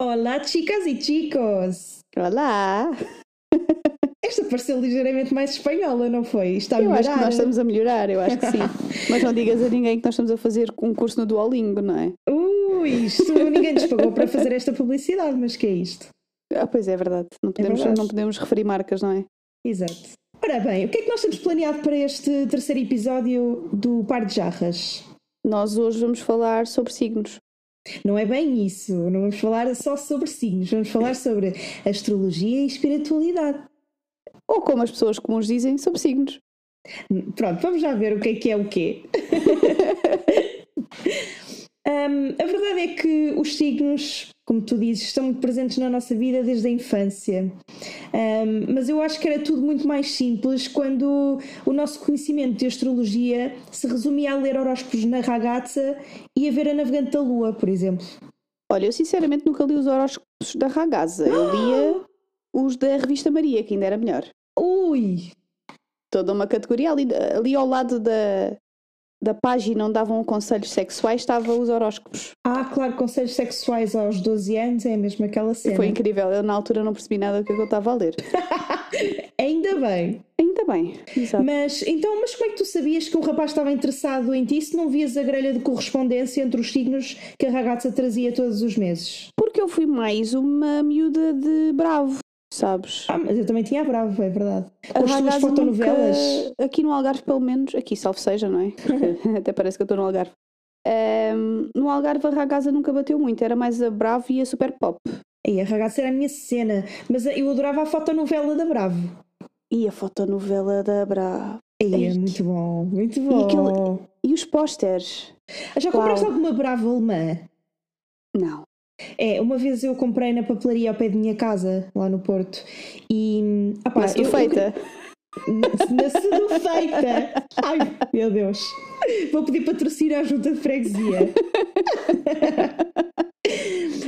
Olá, chicas e chicos! Olá! Esta pareceu ligeiramente mais espanhola, não foi? Está a eu melhorar. acho que nós estamos a melhorar, eu acho que sim. Mas não digas a ninguém que nós estamos a fazer um curso no Duolingo, não é? Ui, isto ninguém nos pagou para fazer esta publicidade, mas que é isto? Ah, pois é, é verdade. Não podemos, verdade. não podemos referir marcas, não é? Exato. Ora bem, o que é que nós temos planeado para este terceiro episódio do Par de Jarras? Nós hoje vamos falar sobre signos. Não é bem isso, não vamos falar só sobre signos, vamos falar sobre astrologia e espiritualidade. Ou como as pessoas comuns dizem, sobre signos. Pronto, vamos já ver o que é que é o quê. Hum, a verdade é que os signos, como tu dizes, estão muito presentes na nossa vida desde a infância. Hum, mas eu acho que era tudo muito mais simples quando o nosso conhecimento de astrologia se resumia a ler horóscopos na ragazza e a ver a navegante da lua, por exemplo. Olha, eu sinceramente nunca li os horóscopos da Ragazza. Eu lia os da revista Maria, que ainda era melhor. Ui! Toda uma categoria ali, ali ao lado da, da página onde davam conselhos sexuais estavam os horóscopos. Ah, claro, conselhos sexuais aos 12 anos é mesmo aquela cena. Foi incrível. Eu na altura não percebi nada do que eu estava a ler. Ainda bem. Ainda bem. Exato. Mas então, mas como é que tu sabias que um rapaz estava interessado em ti se não vias a grelha de correspondência entre os signos que a ragazza trazia todos os meses? Porque eu fui mais uma miúda de bravo, sabes? Ah, mas eu também tinha a Bravo, é verdade. Com as tuas Ragazza fotonovelas. nunca- Aqui no Algarve, pelo menos, aqui salve seja, não é? Até parece que eu estou no Algarve. Ahm, no Algarve a Ragazza nunca bateu muito, era mais a Bravo e a Super Pop. E a ragazza era a minha cena, mas eu adorava a fotonovela da Bravo. E a fotonovela da Bravo. E é muito bom, muito E, bom. aquele- e os pósteres? Já compraste Uau. alguma Bravo alemã? Não. É, uma vez eu comprei na papelaria ao pé da minha casa, lá no Porto. E. ah eu- tu eu- feita. Na Sedufeita! Ai, meu Deus! Vou pedir patrocínio à junta de freguesia.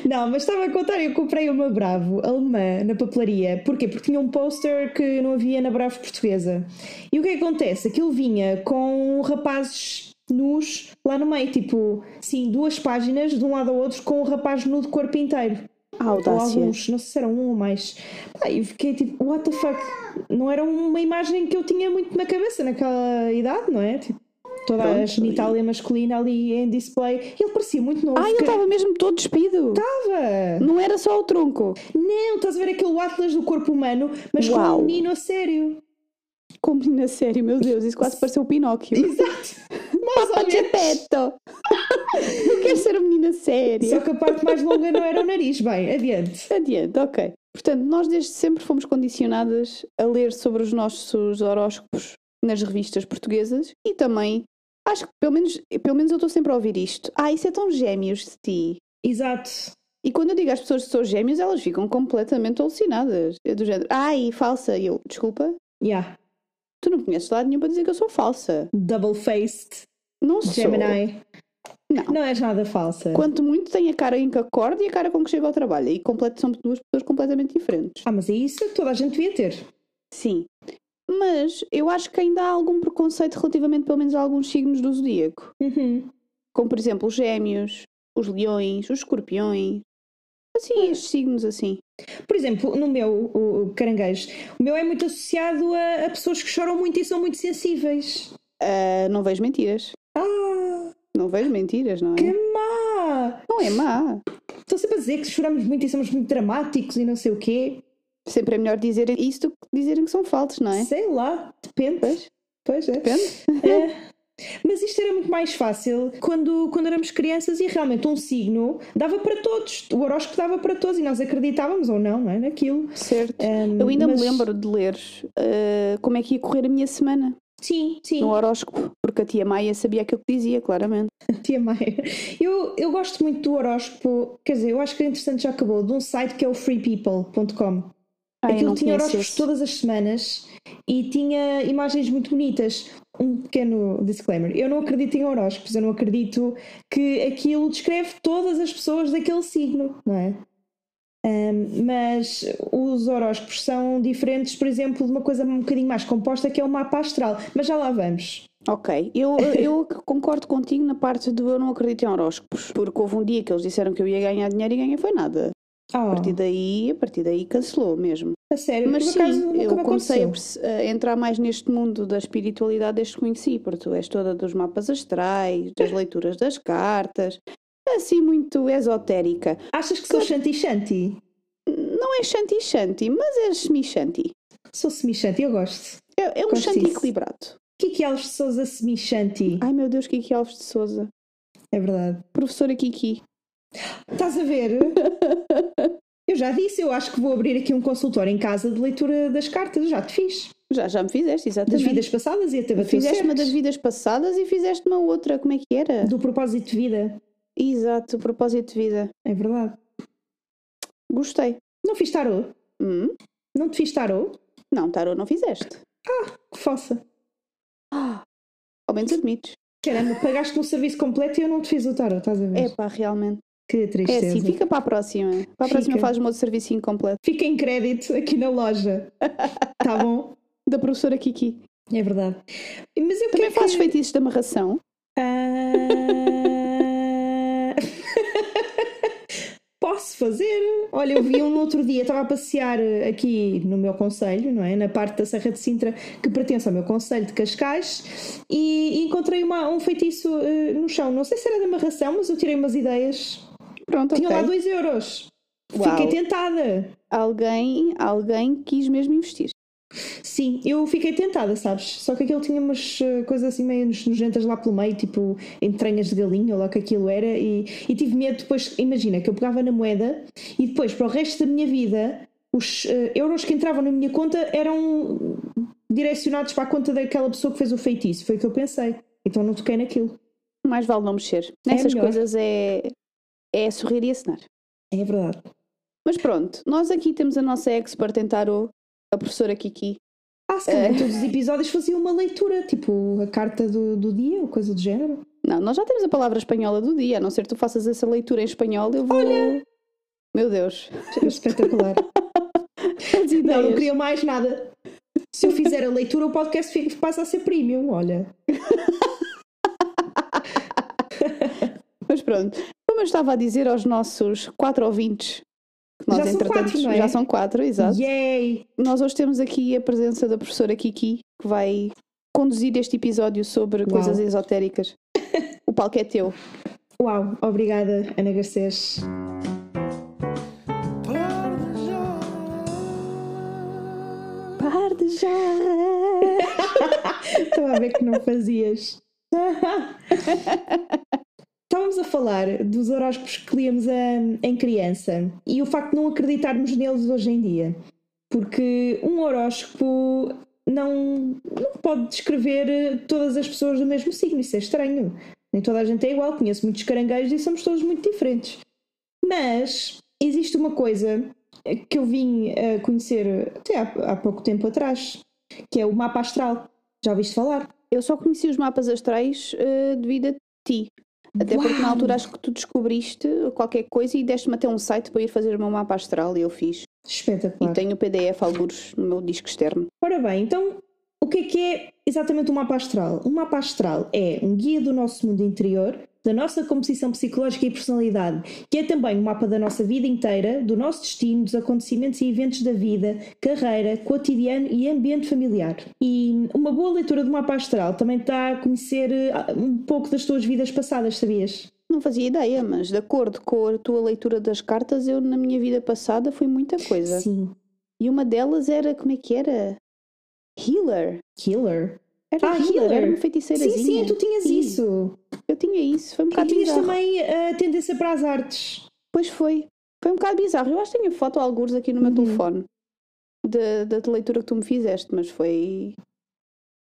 Não, mas estava a contar, eu comprei uma Bravo alemã na papelaria. Porquê? Porque tinha um póster que não havia na Bravo portuguesa. E o que é que acontece? Aquilo vinha com rapazes nus lá no meio, tipo, sim, duas páginas de um lado ao outro com um rapaz nu de corpo inteiro. A Ou audácia. alguns, não sei se eram um ou mais. Pá, eu fiquei tipo, what the fuck? Não era uma imagem que eu tinha muito na cabeça naquela idade, não é? Tipo, toda a Pronto. genitália masculina ali em display. E ele parecia muito novo. Ah, ele que- estava mesmo todo despido. Estava! Não era só o tronco. Não, estás a ver aquele Atlas do corpo humano, mas com Uau. um menino a sério. Como menina sério, meu Deus, isso quase pareceu o Pinóquio. Exato! Menos. Geppetto. Eu quero ser uma menina séria. Só que a parte mais longa não era o nariz. Bem, adiante. Adiante, ok. Portanto, nós desde sempre fomos condicionadas a ler sobre os nossos horóscopos nas revistas portuguesas e também, acho que pelo menos, pelo menos eu estou sempre a ouvir isto. Ah, isso é tão gêmeos de ti. Exato. E quando eu digo às pessoas que sou gêmeos, elas ficam completamente alucinadas. É do género, ai, falsa. E eu, desculpa, Yeah. Tu não conheces lado nenhum para dizer que eu sou falsa. Double-faced. Não sou. Gemini. Não. Não és nada falsa. Quanto muito tem a cara em que acorda e a cara com que chega ao trabalho. E completo, são duas pessoas completamente diferentes. Ah, mas é isso que toda a gente devia ter. Sim. Mas eu acho que ainda há algum preconceito relativamente, pelo menos, a alguns signos do zodíaco. Uhum. Como, por exemplo, os gêmeos, os leões, os escorpiões. Assim, estes signos assim. Por exemplo, no meu, o, caranguejo, o meu é muito associado a, a pessoas que choram muito e são muito sensíveis. Ah, não vejo mentiras. Ah, Não vejo mentiras, não é? que má! Não é má. Estou sempre a dizer que choramos muito e somos muito dramáticos e não sei o quê. Sempre é melhor dizerem isso do que dizerem que são falsos, não é? Sei lá, depende. Pois. Pois é. Depende. É. Mas isto era muito mais fácil quando, quando éramos crianças e realmente um signo dava para todos. O horóscopo dava para todos e nós acreditávamos ou não, não é? Naquilo. Certo. Um, Eu ainda mas- me lembro de ler ah, como é que ia correr a minha semana Sim, sim. no horóscopo, porque a tia Maia sabia aquilo que dizia, claramente. Tia Maia. Eu, eu gosto muito do horóscopo, quer dizer, eu acho que é interessante já acabou, de um site que é o freepeople.com. Ah, eu Aquilo tinha horóscopos todas as semanas e tinha imagens muito bonitas. Um pequeno disclaimer: eu não acredito em horóscopos, eu não acredito que aquilo descreve todas as pessoas daquele signo, não é? Ahm, mas os horóscopos são diferentes, por exemplo, de uma coisa um bocadinho mais composta que é o mapa astral. Mas já lá vamos. Ok, eu, eu concordo contigo na parte do eu não acredito em horóscopos, porque houve um dia que eles disseram que eu ia ganhar dinheiro e ganhei foi nada. A Oh, partir daí, a partir daí cancelou mesmo. a sério, Mas sim, acaso eu me comecei a, aconteceu. perce- a entrar mais neste mundo da espiritualidade desde que conheci, porque tu és toda dos mapas astrais, das leituras das cartas, assim muito esotérica. Achas que sou Shanti Shanti? Não é shanti shanti, mas é semi-shanti. Sou semi-Shanti, eu gosto. É, é um Gosto shanti disso. equilibrado. Kiki Alves de Souza semi-Shanti. Ai meu Deus, Kiki Alves de Souza. É verdade. Professora Kiki. Estás a ver? Eu já disse, eu acho que vou abrir aqui um consultório em casa de leitura das cartas. Já te fiz. Já, já me fizeste, Das exatamente. vidas passadas e até bateu Fizeste certo. uma das vidas passadas e fizeste uma outra, como é que era? Do propósito de vida. Exato, propósito de vida. É verdade. Gostei. Não fiz tarô? Hum? Não te fiz tarô? Não, tarô não fizeste. Que fossa. Ah, ao menos admites. Caramba, pagaste um serviço completo e eu não te fiz o tarô, estás a ver? É pá, realmente. Que É tristeza. assim, fica para a próxima. Para a próxima Fica. fazes um outro serviço incompleto. Fica em crédito aqui na loja. Tá bom? Da professora Kiki. É verdade. Mas eu Também fazes que... feitiços de amarração. Ah, Posso fazer? Olha, eu vi um no outro dia, estava a passear aqui no meu conselho, não é? Na parte da Serra de Sintra, que pertence ao meu conselho de Cascais, e encontrei uma- um feitiço eh, no chão. Não sei se era de amarração, mas eu tirei umas ideias. Pronto, Tinha ok. lá 2 euros. Uau. Fiquei tentada. Alguém, alguém quis mesmo investir. Sim, eu fiquei tentada, sabes? Só que aquilo tinha umas eh, coisas assim meio nojentas lá pelo meio, tipo entranhas de galinha ou lá que aquilo era, e, e tive medo depois. Imagina que eu pegava na moeda e depois, para o resto da minha vida, os eh, euros que entravam na minha conta eram direcionados para a conta daquela pessoa que fez o feitiço. Foi o que eu pensei. Então não toquei naquilo. Mais vale não mexer. É Nessas melhor. coisas é, é sorrir e acenar. É verdade. Mas pronto, nós aqui temos a nossa expert em tarot, a professora Kiki. Ah, se calhar em todos os episódios fazia uma leitura, tipo a carta do, do dia ou coisa do género. Não, nós já temos a palavra espanhola do dia, a não ser que tu faças essa leitura em espanhol, eu vou. Meu Deus, Espetacular. Não, não queria mais nada. Se eu fizer a leitura, o podcast passa a ser premium, olha. Mas pronto, eu estava a dizer aos nossos quatro ouvintes, que nós Já são entretanto quatro, não é? já são quatro, exato. Yay! Nós hoje temos aqui a presença da professora Kiki, que vai conduzir este episódio sobre coisas esotéricas. O palco é teu. Uau, obrigada, Ana Garcês. Par de já! Estava a ver que não fazias. Estávamos a falar dos horóscopos que líamos hum, em criança e o facto de não acreditarmos neles hoje em dia. Porque um horóscopo não, não pode descrever eh, todas as pessoas do mesmo signo, isso é estranho. Nem toda a gente é igual, conheço muitos caranguejos e somos todos muito diferentes. Mas existe uma coisa eh, que eu vim a conhecer até há, há pouco tempo atrás, que é o mapa astral. Já ouviste falar? Eu só conheci os mapas astrais eh, devido a ti. Até porque na Uau! altura acho que tu descobriste qualquer coisa e deste-me até um site para ir fazer o meu mapa astral e eu fiz. Espetacular. E tenho o PDF alguns no meu disco externo. Ora bem, então o que é que é exatamente um mapa astral? Um mapa astral é um guia do nosso mundo interior, da nossa composição psicológica e personalidade, que é também um mapa da nossa vida inteira, do nosso destino, dos acontecimentos e eventos da vida, carreira, cotidiano e ambiente familiar. E uma boa leitura do mapa astral também está a conhecer eh, um pouco das tuas vidas passadas, sabias? Não fazia ideia, mas de acordo com a tua leitura das cartas, eu na minha vida passada fui muita coisa. Sim. E uma delas era, como é que era? Healer. Killer. Era Ah, healer, healer. era uma Sim, feiticeirazinha. sim, tu tinhas Sim, isso. Eu tinha isso, foi um E bocado tinhas bizarro. também a tendência para as artes. Pois foi. Foi um bocado bizarro. Eu acho que tenho foto alguns aqui no meu Uhum. telefone da, da leitura que tu me fizeste, mas foi.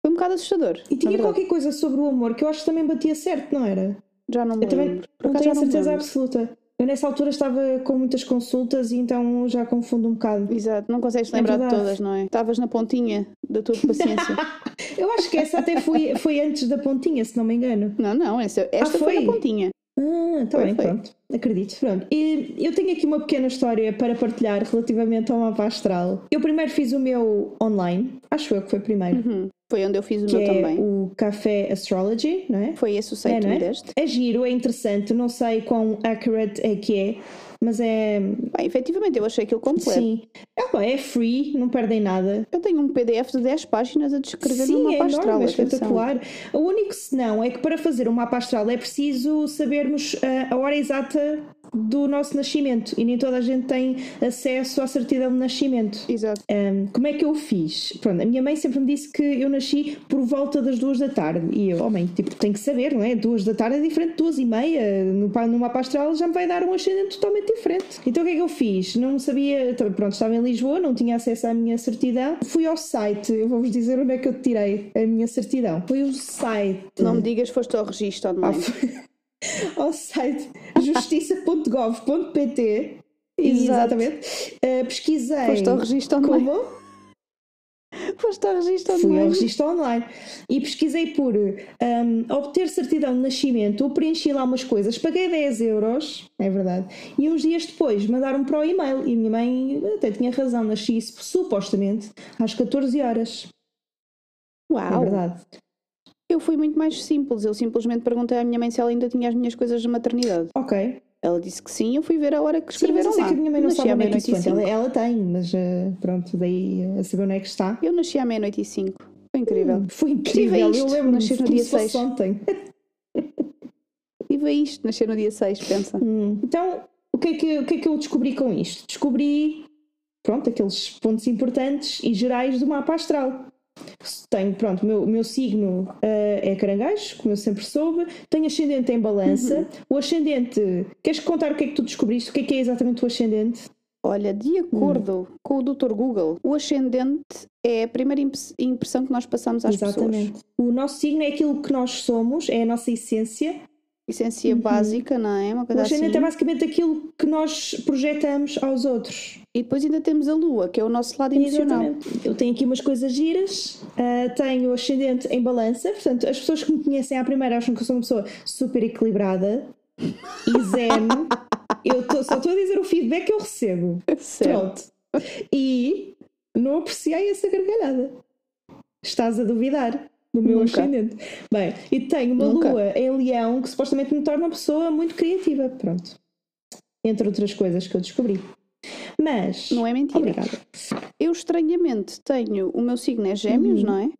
Foi um bocado assustador. E tinha qualquer coisa sobre o amor que eu acho que também batia certo, não era? Já não me Eu também lembro. Por não tenho a certeza absoluta. Eu nessa altura estava com muitas consultas e então já confundo um bocado. Exato, não consegues É lembrar de verdade. todas, não é? Estavas na pontinha da tua paciência. Eu acho que essa até foi, foi antes da pontinha, se não me engano. não, não, essa, esta foi? foi? na pontinha. Ah, está bem, foi. pronto. Acredito. Pronto. E eu tenho aqui uma pequena história para partilhar relativamente ao mapa astral. Eu primeiro fiz o meu online, acho eu que foi primeiro, Uhum. Foi onde eu fiz o que meu é também. o Café Astrology, não é? Foi esse o site É, que não me é? deste? É giro, é interessante, não sei quão accurate é que é, Mas é. Bem, efetivamente, eu achei aquilo completo. Sim. Ah, pá, é free, não perdem nada. Eu tenho um PDF de 10 páginas a descrever Sim, é mapa astral. enorme, é espetacular. O único senão é que para fazer um mapa astral é preciso sabermos ah, a hora exata do nosso nascimento e nem toda a gente tem acesso à certidão de nascimento. Exato. Um, como é que eu fiz? Pronto, a minha mãe sempre me disse que eu nasci por volta das duas da tarde. E eu, oh mãe, tipo, tenho que saber, não é? Duas da tarde é diferente de duas e meia. No, no mapa astral já me vai dar um ascendente totalmente diferente. Então o que é que eu fiz? Não sabia, pronto, estava em Lisboa, não tinha acesso à minha certidão. Fui ao site, eu vou-vos dizer onde é que eu tirei a minha certidão. Foi o site. Não me digas, foste ao registro Ah, online. foi- ao site justiça.gov.pt. Exatamente. Uh, pesquisei. Foste ao registro online. Como? Foste ao registro Fui ao online. registro online e pesquisei por um, obter certidão de nascimento, preenchi lá umas coisas, paguei 10 euros, é verdade, e uns dias depois mandaram para o e-mail. E a minha mãe até tinha razão, nasci supostamente às 14 horas. É Uau! verdade. Eu fui muito mais simples. Eu simplesmente perguntei à minha mãe se ela ainda tinha as minhas coisas de maternidade. Ok. Ela disse que sim, eu fui ver a hora que Sim, mas escreveram eu sei lá. que a minha mãe não Nasci sabe à é meia-noite e cinco. Ela, ela tem, mas uh, pronto, daí uh, a saber onde é que está. Eu nasci à meia-noite e cinco. Foi incrível. Hum, Foi incrível, eu lembro-me nasci no dia se fosse seis. ontem. Tive isto, nascer no dia 6, pensa. Hum, Então, o que, é que, o que é que eu descobri com isto? Descobri, pronto, aqueles pontos importantes e gerais do mapa astral. Tenho, pronto, o meu, meu signo eh, é caranguejo, como eu sempre soube. Tenho ascendente em balança. O ascendente, queres contar o que é que tu descobriste? O que é que é exatamente o ascendente? Olha, de acordo com o Dr. Google, o ascendente é a primeira imp- impressão que nós passamos às pessoas. exatamente. O nosso signo é aquilo que nós somos, é a nossa essência. Essência básica, não é? Uma O coisa ascendente assim. é basicamente aquilo que nós projetamos aos outros. E depois ainda temos a lua, que é o nosso lado emocional. Exatamente. Eu tenho aqui umas coisas giras, ah, tenho o ascendente em balança, portanto, as pessoas que me conhecem à primeira acham que eu sou uma pessoa super equilibrada e zen. eu tô- só estou a dizer o feedback que eu recebo. Certo. Pronto. E não apreciei essa gargalhada. Estás a duvidar do meu Nunca. ascendente. Bem, e tenho uma Nunca. lua em leão que supostamente me torna uma pessoa muito criativa. Pronto. Entre outras coisas que eu descobri. Mas. Não é mentira. Obrigada. Eu estranhamente tenho, o meu signo é gêmeos, Uhum. não é?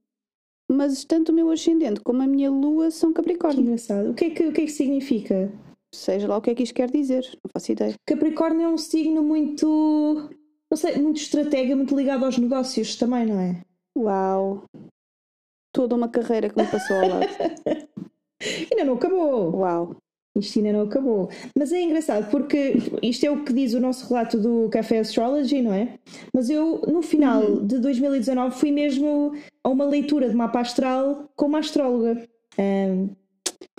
Mas tanto o meu ascendente como a minha lua são Que capricórnio. engraçado. O que, é que, o que é que significa? Seja lá o que é que isto quer dizer, não faço ideia. Capricórnio é um signo muito. Não sei, muito estratega, muito ligado aos negócios também, não é? Uau! Toda uma carreira que me passou ao lado. Ainda não acabou. Uau! Isto ainda não acabou. Mas é engraçado porque isto é o que diz o nosso relato do Café Astrology, não é? Mas eu, no final Uhum. de 2019, fui mesmo a uma leitura de mapa astral com uma astróloga. Ahm,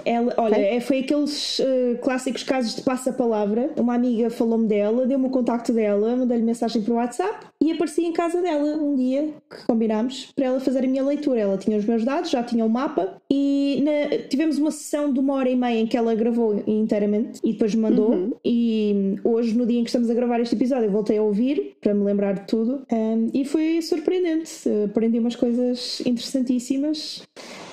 ela, olha, Ok. é, foi aqueles eh, clássicos casos de passa-palavra. Uma amiga falou-me dela, deu-me o contacto dela, mandei-lhe mensagem para o WhatsApp e apareci em casa dela um dia que combinámos para ela fazer a minha leitura. Ela tinha os meus dados, já tinha o mapa e na- tivemos uma sessão de uma hora e meia em que ela gravou inteiramente e depois me mandou. Uhum. E hoje, no dia em que estamos a gravar este episódio, eu voltei a ouvir para me lembrar de tudo Um, e foi surpreendente. Aprendi umas coisas interessantíssimas.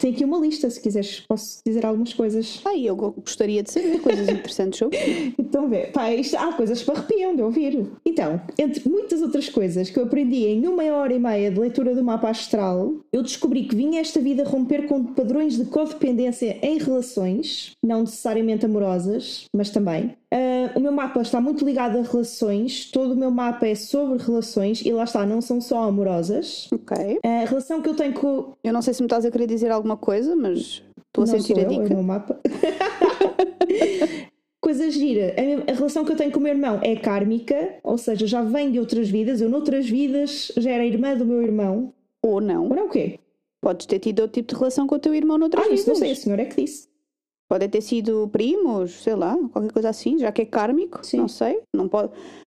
Tem aqui uma lista, se quiseres, posso dizer algumas coisas. Ai, eu go- gostaria de saber coisas interessantes sobre. Então, vê, pá, isto, há coisas que me arrepiam de ouvir. Então, entre muitas outras coisas que eu aprendi em uma hora e meia de leitura do mapa astral, eu descobri que vinha esta vida romper com padrões de codependência em relações, não necessariamente amorosas, mas também. Ah, o meu mapa está muito ligado a relações, todo o meu mapa é sobre relações e lá está, não são só amorosas. Ok. A relação que eu tenho com. Eu não sei se me estás a querer dizer alguma coisa, mas estou a não sentir sou a eu, é o dica. meu mapa. Coisa gira, a a relação que eu tenho com o meu irmão é kármica, ou seja, já vem de outras vidas. Eu, noutras vidas, já era irmã do meu irmão. Ou não. Ou não o quê? Podes ter tido outro tipo de relação com o teu irmão noutras Ah, isso não vidas. sei, a senhora é que disse. Podem ter sido primos, sei lá, qualquer coisa assim, já que é kármico, Sim. não sei. Não pode,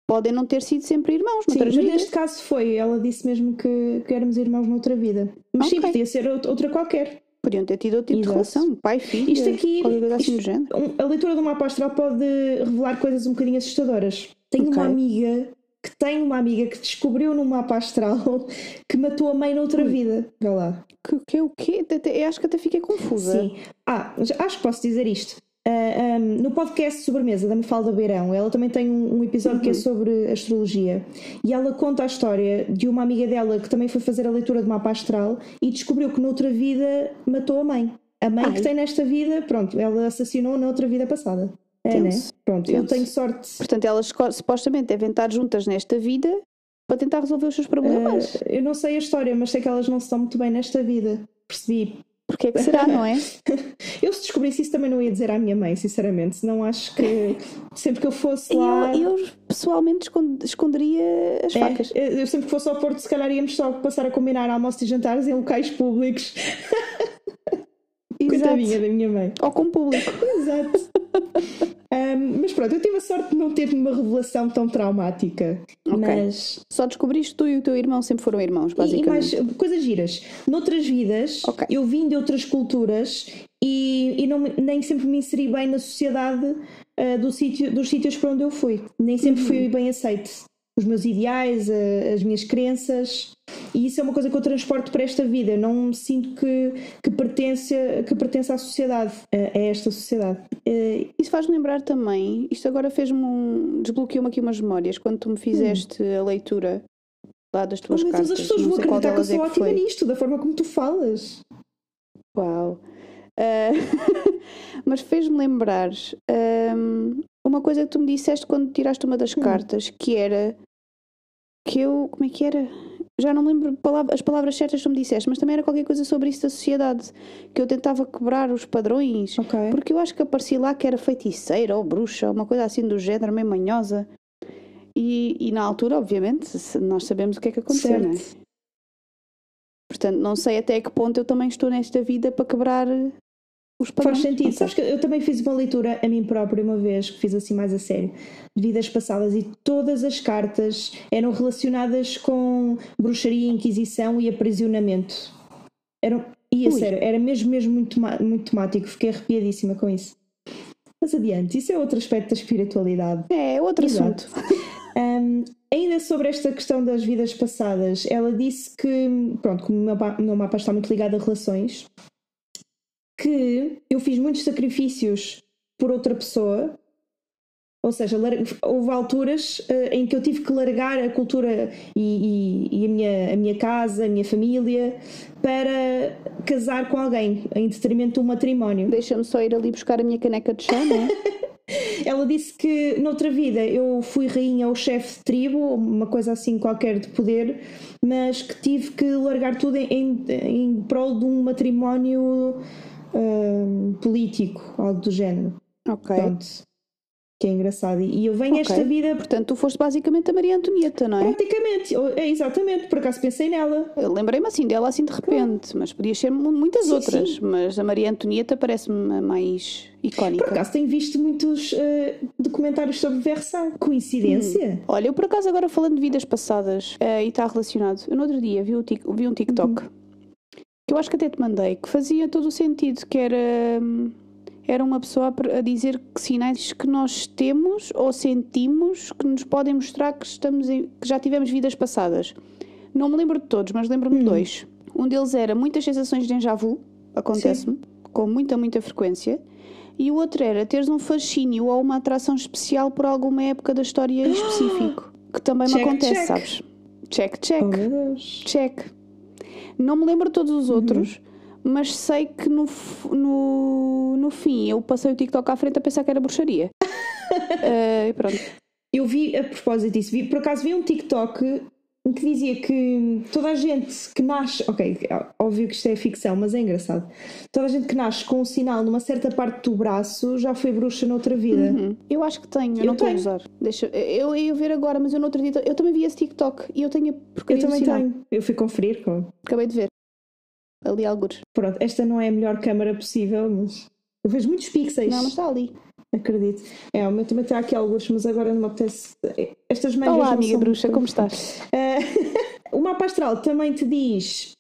podem não ter sido sempre irmãos Sim, noutras mas vidas. neste caso foi. Ela disse mesmo que, que éramos irmãos noutra vida. Mas sim, Ok. podia ser out- outra qualquer. Podiam ter tido outro tipo Exato. de relação, pai, filho, Isto aqui. coisa assim isto- do género. um- a leitura do mapa astral pode revelar coisas um bocadinho assustadoras. Tenho Ok. uma amiga que tem uma amiga que descobriu no mapa astral que matou a mãe noutra vida. Vê lá. Que, que é o quê? Eu acho que até fiquei confusa. Sim. Ah, acho que posso dizer isto. Uh, um, no podcast Sobremesa da Mafalda Beirão, ela também tem um, um episódio uhum. que é uhum. sobre astrologia e ela conta a história de uma amiga dela que também foi fazer a leitura de mapa astral e descobriu que noutra vida matou a mãe. A mãe Ai. que tem nesta vida, pronto, ela assassinou na outra vida passada. É, né? Pronto, eu tenho sorte. Portanto, elas supostamente devem estar juntas nesta vida para tentar resolver os seus problemas. Uh, eu não sei a história, mas sei que elas não se estão muito bem nesta vida. Percebi porque é que será, não é? eu se descobrisse isso também não ia dizer à minha mãe, sinceramente. Senão acho que sempre que eu fosse lá. Eu, eu pessoalmente esconderia as é, facas. Eu sempre que fosse ao Porto, se calhar íamos só passar a combinar almoços e jantares em locais públicos. Coitadinha da minha mãe. Ou com público. Exato. Um, mas pronto, eu tive a sorte de não ter uma revelação tão traumática. Okay. Mas... Só descobriste tu e o teu irmão sempre foram irmãos, basicamente. E, e mais coisas giras. Noutras vidas, okay. eu vim de outras culturas e, e não, nem sempre me inseri bem na sociedade uh, do sítio, dos sítios para onde eu fui. Nem sempre uhum. fui bem aceite os meus ideais, as minhas crenças, e isso é uma coisa que eu transporto para esta vida. Eu não me sinto que, que, pertence, que pertence à sociedade, a, esta sociedade. Eh, isso faz-me lembrar também, isto agora fez-me um. desbloqueou-me aqui umas memórias, quando tu me fizeste hum. a leitura lá das tuas oh, cartas. As pessoas vão acreditar que eu sou é ótima nisto, da forma como tu falas. Uau! Uh, mas fez-me lembrar um, uma coisa que tu me disseste quando tiraste uma das hum. cartas, que era que eu. Como é que era? Já não lembro as palavras certas que tu me disseste, mas também era qualquer coisa sobre isso da sociedade. Que eu tentava quebrar os padrões. Okay. Porque eu acho que aparecia lá que era feiticeira ou bruxa, uma coisa assim do género, meio manhosa. E, e na altura, obviamente, nós sabemos o que é que aconteceu, não é? Portanto, não sei até que ponto eu também estou nesta vida para quebrar os padrões. Faz sentido. Sabes que eu também fiz uma leitura a mim própria uma vez, que fiz assim mais a sério, de vidas passadas, e todas as cartas eram relacionadas com bruxaria, inquisição e aprisionamento. Eram, e a Ui. sério, era mesmo, mesmo muito, muito temático. Fiquei arrepiadíssima com isso. Mas adiante, isso é outro aspecto da espiritualidade. É, outro Exato. assunto. Um, ainda sobre esta questão das vidas passadas, ela disse que, pronto, como o meu, meu mapa está muito ligado a relações, que eu fiz muitos sacrifícios por outra pessoa. Ou seja, houve alturas uh, em que eu tive que largar a cultura e, e, e, a, minha, a minha casa, a minha família, para casar com alguém, em detrimento de um matrimónio. Deixa-me só ir ali buscar a minha caneca de chá, não é? Ela disse que noutra vida eu fui rainha ou chefe de tribo, uma coisa assim qualquer de poder, mas que tive que largar tudo em, em, em prol de um matrimónio político, algo do género. Ok. Pronto. Que é engraçado. E eu venho okay. esta vida. Portanto, tu foste basicamente a Maria Antonieta, não é? Praticamente, é exatamente, por acaso pensei nela. Lembrei-me assim dela assim de repente, mas podia ser muitas sim, outras. Sim. Mas a Maria Antonieta parece-me a mais icónica. Por acaso tenho visto muitos uh, documentários sobre Versailles. Coincidência? Hum. Olha, eu por acaso agora falando de vidas passadas uh, e está relacionado, eu no outro dia vi, vi um TikTok. Uhum eu acho que até te mandei, que fazia todo o sentido, que era, hum, era uma pessoa a dizer que sinais que nós temos ou sentimos que nos podem mostrar que, estamos em, que já tivemos vidas passadas. Não me lembro de todos, mas lembro-me de hum. dois. Um deles era muitas sensações de déjà vu, acontece-me, com muita, muita frequência. E o outro era teres um fascínio ou uma atração especial por alguma época da história em específico, que também check, me acontece, check. sabes? Check, check. Oh. Check. Não me lembro de todos os outros, uhum. mas sei que no, no, no fim eu passei o TikTok à frente a pensar que era bruxaria. uh, pronto. Eu vi, a propósito disso, vi, por acaso vi um TikTok que dizia que toda a gente que nasce, ok, óbvio que isto é ficção, mas é engraçado. Toda a gente que nasce com um sinal numa certa parte do braço já foi bruxa noutra vida. Uhum. Eu acho que tenho, eu, eu não estou a usar. Deixa, eu ia ver agora, mas eu não acredito. Eu também vi esse TikTok e eu tenho Eu também tenho. Eu fui conferir com. Acabei de ver. Ali alguns. Pronto, esta não é a melhor câmara possível, mas eu vejo muitos pixels. Não, mas está ali. Acredito. É, o meu também está aqui alguns, mas agora não me apetece. Estas mangas. Olá, amiga bruxa, como estás? Uh, o mapa astral também te diz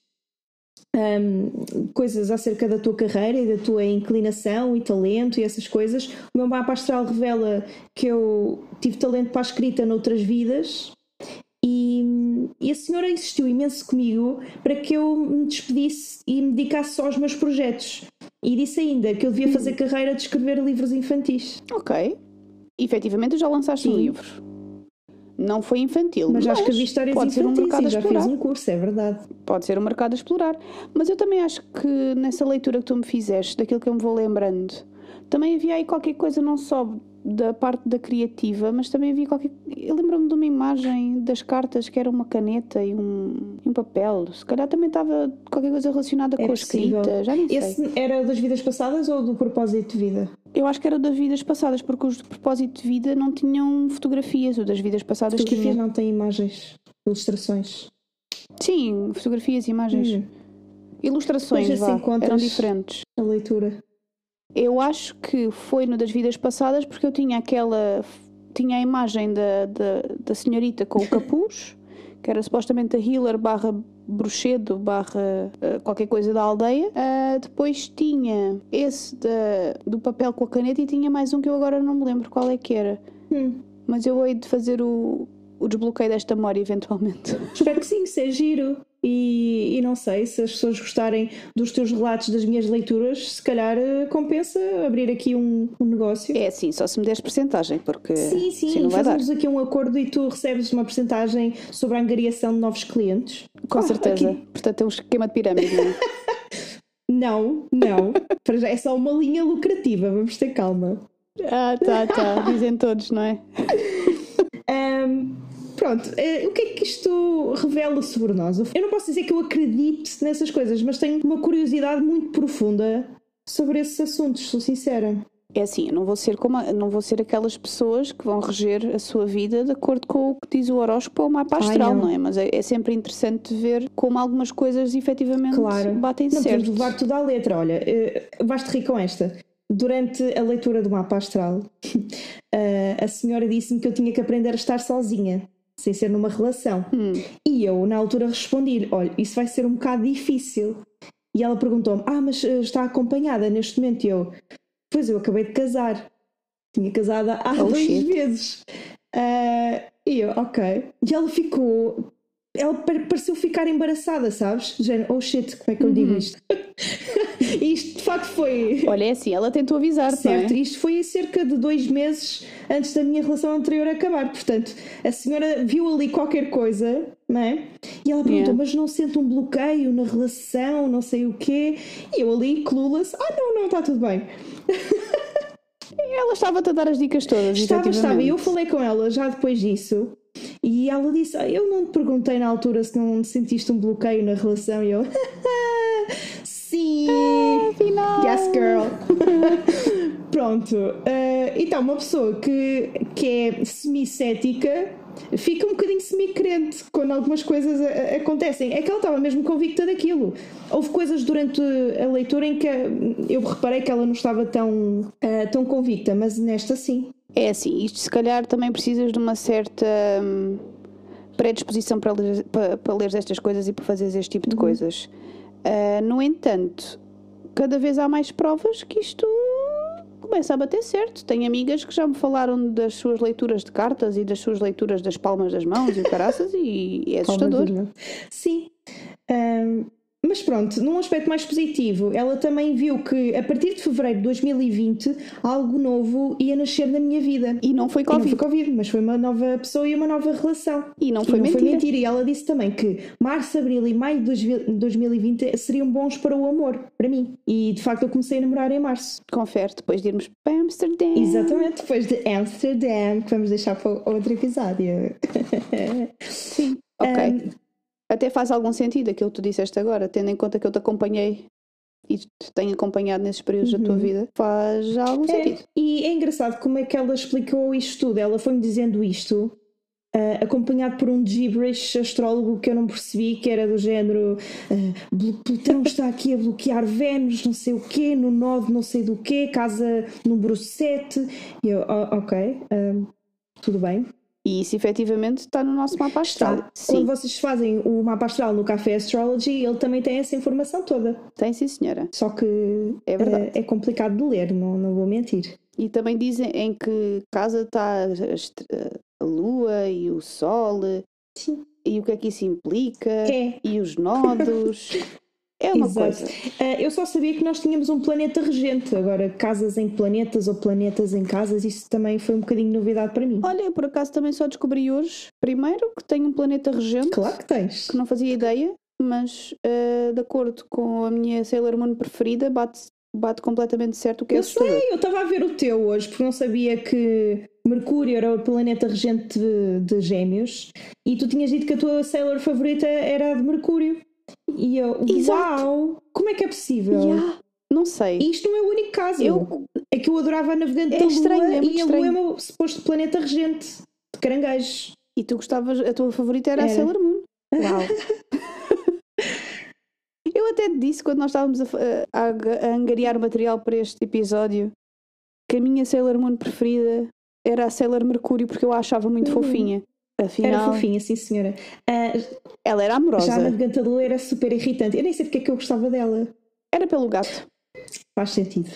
um, coisas acerca da tua carreira e da tua inclinação e talento e essas coisas. O meu mapa astral revela que eu tive talento para a escrita noutras vidas. E, e a senhora insistiu imenso comigo para que eu me despedisse e me dedicasse só aos meus projetos. E disse ainda que eu devia Hum. fazer carreira de escrever livros infantis. Ok. Efetivamente já lançaste um Sim. livro. Não foi infantil, Mas já escrevi histórias pode ser um infantis mercado a já explorar. fiz um curso, é verdade. Pode ser um mercado a explorar. Mas eu também acho que nessa leitura que tu me fizeste, daquilo que eu me vou lembrando, também havia aí qualquer coisa não só da parte da criativa, mas também havia qualquer. Eu lembro-me de uma imagem das cartas que era uma caneta e um, e um papel. Se calhar também estava qualquer coisa relacionada com Era a escrita. possível. Já nem sei. Esse era das vidas passadas ou do propósito de vida? Eu acho que era das vidas passadas, porque os de propósito de vida não tinham fotografias, o das vidas passadas Fotografias tinha. não têm imagens, ilustrações. Sim, fotografias, imagens. Hum, Ilustrações, Pois assim vá, eram diferentes. a leitura. Eu acho que foi no das vidas passadas porque eu tinha aquela. tinha a imagem da, da, da senhorita com o capuz, que era supostamente a healer barra bruxedo barra eh, qualquer coisa da aldeia. Ah, depois tinha esse da, do papel com a caneta e tinha mais um que eu agora não me lembro qual é que era. Hum, Mas eu hei de fazer o, o desbloqueio desta memória eventualmente. Espero que sim, que seja giro. E, e não sei, se as pessoas gostarem dos teus relatos, das minhas leituras, se calhar eh, compensa abrir aqui um, um negócio. É assim, só se me deres porcentagem, porque Sim, assim sim, não vai dar. fazemos aqui um acordo e tu recebes uma porcentagem sobre a angariação de novos clientes. Com Ah, certeza. aqui. Portanto, é um esquema de pirâmide. não é? Não, não. Para já é só uma linha lucrativa, vamos ter calma. Ah, tá, tá. Dizem todos, não é? Ahm, pronto, eh, o que é que isto revela sobre nós? Eu não posso dizer que eu acredite nessas coisas, mas tenho uma curiosidade muito profunda sobre esses assuntos, sou sincera. É assim, eu não vou ser como não vou ser aquelas pessoas que vão reger a sua vida de acordo com o que diz o horóscopo ou o mapa Ai, astral, não. não. é? Mas é, é sempre interessante ver como algumas coisas efetivamente Claro. batem Não certo. podemos levar tudo à letra. Olha, eh, vais-te rir com esta. Durante a leitura do mapa astral, eh, a senhora disse-me que eu tinha que aprender a estar sozinha, sem ser numa relação. Hum. E eu, na altura, respondi-lhe: Olha, isso vai ser um bocado difícil. E ela perguntou-me: Ah, mas eh, está acompanhada neste momento? E eu: Pois eu acabei de casar. Tinha casado há Oh, dois shit. meses. Ah, e eu: Ok. E ela ficou. Ela par- pareceu ficar embaraçada, sabes? Género, oh shit, como é que eu lhe digo Uhum. isto? e isto de facto foi. Olha, é assim, ela tentou avisar-te, não Certo, é? isto foi cerca de dois meses antes da minha relação anterior acabar. Portanto, a senhora viu ali qualquer coisa, não é? E ela perguntou: Yeah. Mas não sente um bloqueio na relação, não sei o quê? E eu ali, clueless: Ah, não, não, está tudo bem. Ela estava-te a dar as dicas todas, Estava, estava. E eu falei com ela já depois disso. E ela disse: "Ah, Eu não te perguntei na altura se não sentiste um bloqueio na relação. E eu: Sim! Afinal, Yes, girl! Pronto. eh, então, uma pessoa que, que é semi-cética fica um bocadinho semi-crente quando algumas coisas a- a- acontecem. É que ela estava mesmo convicta daquilo. Houve coisas durante a leitura em que eu reparei que ela não estava tão, eh, tão convicta, mas nesta sim. É assim, isto se calhar também precisas de uma certa hum, predisposição para ler, para, para ler estas coisas e para fazeres este tipo de coisas. Ah, no entanto, cada vez há mais provas que isto começa a bater certo. Tenho amigas que já me falaram das suas leituras de cartas e das suas leituras das palmas das mãos e o caraças e é assustador. Sim. Ahm, mas pronto, num aspecto mais positivo, ela também viu que a partir de fevereiro de 2020 algo novo ia nascer na minha vida. E não foi E não foi Covid. Covid, mas foi uma nova pessoa e uma nova relação. E não E foi não mentira. foi mentira. E ela disse também que março, abril e maio de 2020 seriam bons para o amor, para mim. E de facto eu comecei a namorar em março. Confere, depois de irmos para Amsterdã. Exatamente, depois de Amsterdam, que vamos deixar para outro episódio. Sim, ok. Ahm, Até faz algum sentido aquilo que tu disseste agora, tendo em conta que eu te acompanhei e te tenho acompanhado nesses períodos da tua Uhum. vida, faz algum É, sentido. e é engraçado como é que ela explicou isto tudo. Ela foi-me dizendo isto, ah, acompanhado por um gibberish astrólogo que eu não percebi, que era do género Blu- Plutão está aqui a bloquear Vênus, não sei o quê, no nó de não sei do quê, casa número 7. E eu, "Ah, ok, ah, tudo bem. E isso efetivamente está no nosso mapa astral. Está. Sim, Quando vocês fazem o mapa astral no Café Astrology, ele também tem essa informação toda. tem sim, senhora. Só que É verdade. ah, é complicado de ler, não, não vou mentir. E também dizem em que casa está a, est- a lua e o sol Sim. e o que é que isso implica É. e os nodos. É uma Exato. coisa. Ah, eu só sabia que nós tínhamos um planeta regente. Agora, casas em planetas ou planetas em casas, isso também foi um bocadinho novidade para mim. Olha, eu por acaso também só descobri hoje, primeiro, que tem um planeta regente, Claro que tens. que não fazia ideia, mas eh, de acordo com a minha Sailor Moon preferida, bate, bate completamente certo o que é Eu sei, eu estava a ver o teu hoje, porque não sabia que Mercúrio era o planeta regente de, de Gêmeos e tu tinhas dito que a tua Sailor favorita era a de Mercúrio. E eu, Exato. uau, como é que é possível? Ya, Não sei. E isto não é o único caso. Eu, É que eu adorava a navegante É da Lua estranho, é muito e a Lua é o meu suposto planeta regente de caranguejos. e tu gostavas, a tua favorita era, a Era. Sailor Moon. Uau. Eu até disse quando nós estávamos a, a, a angariar material para este episódio que a minha Sailor Moon preferida era a Sailor Mercúrio porque eu a achava muito Uhum. fofinha. Era Afinal, fofinha, sim senhora. Ah, ela era amorosa. já a navegante da Lua era super irritante. Eu nem sei porque é que eu gostava dela. Era pelo gato. Faz sentido.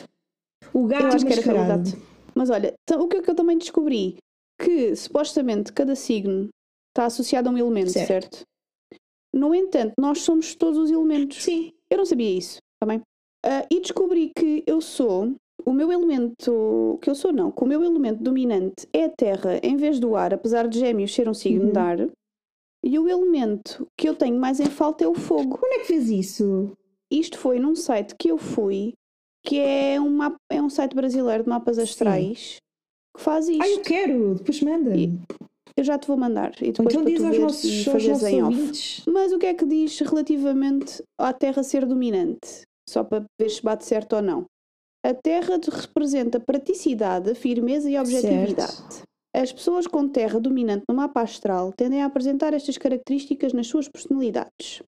O gato Eu acho que era pelo gato. Mas olha, então, o que é que eu também descobri? Que supostamente cada signo está associado a um elemento, Certo. certo? No entanto, nós somos todos os elementos. Sim. Eu não sabia isso, também. e descobri que eu sou, o meu elemento, que eu sou não, que o meu elemento dominante é a terra em vez do ar, apesar de gêmeos ser um signo Uhum. de ar. E o elemento que eu tenho mais em falta é o fogo. Como é que fez isso? Isto foi num site que eu fui, que é um, mapa, é um site brasileiro de mapas astrais, que faz isto. Ah, eu quero, depois manda. E Eu já te vou mandar. E depois então para diz tu aos nossos, aos nossos em off. ouvintes. Mas o que é que diz relativamente à Terra ser dominante? Só para ver se bate certo ou não. A Terra representa praticidade, firmeza e objetividade. Certo. As pessoas com Terra dominante no mapa astral tendem a apresentar estas características nas suas personalidades.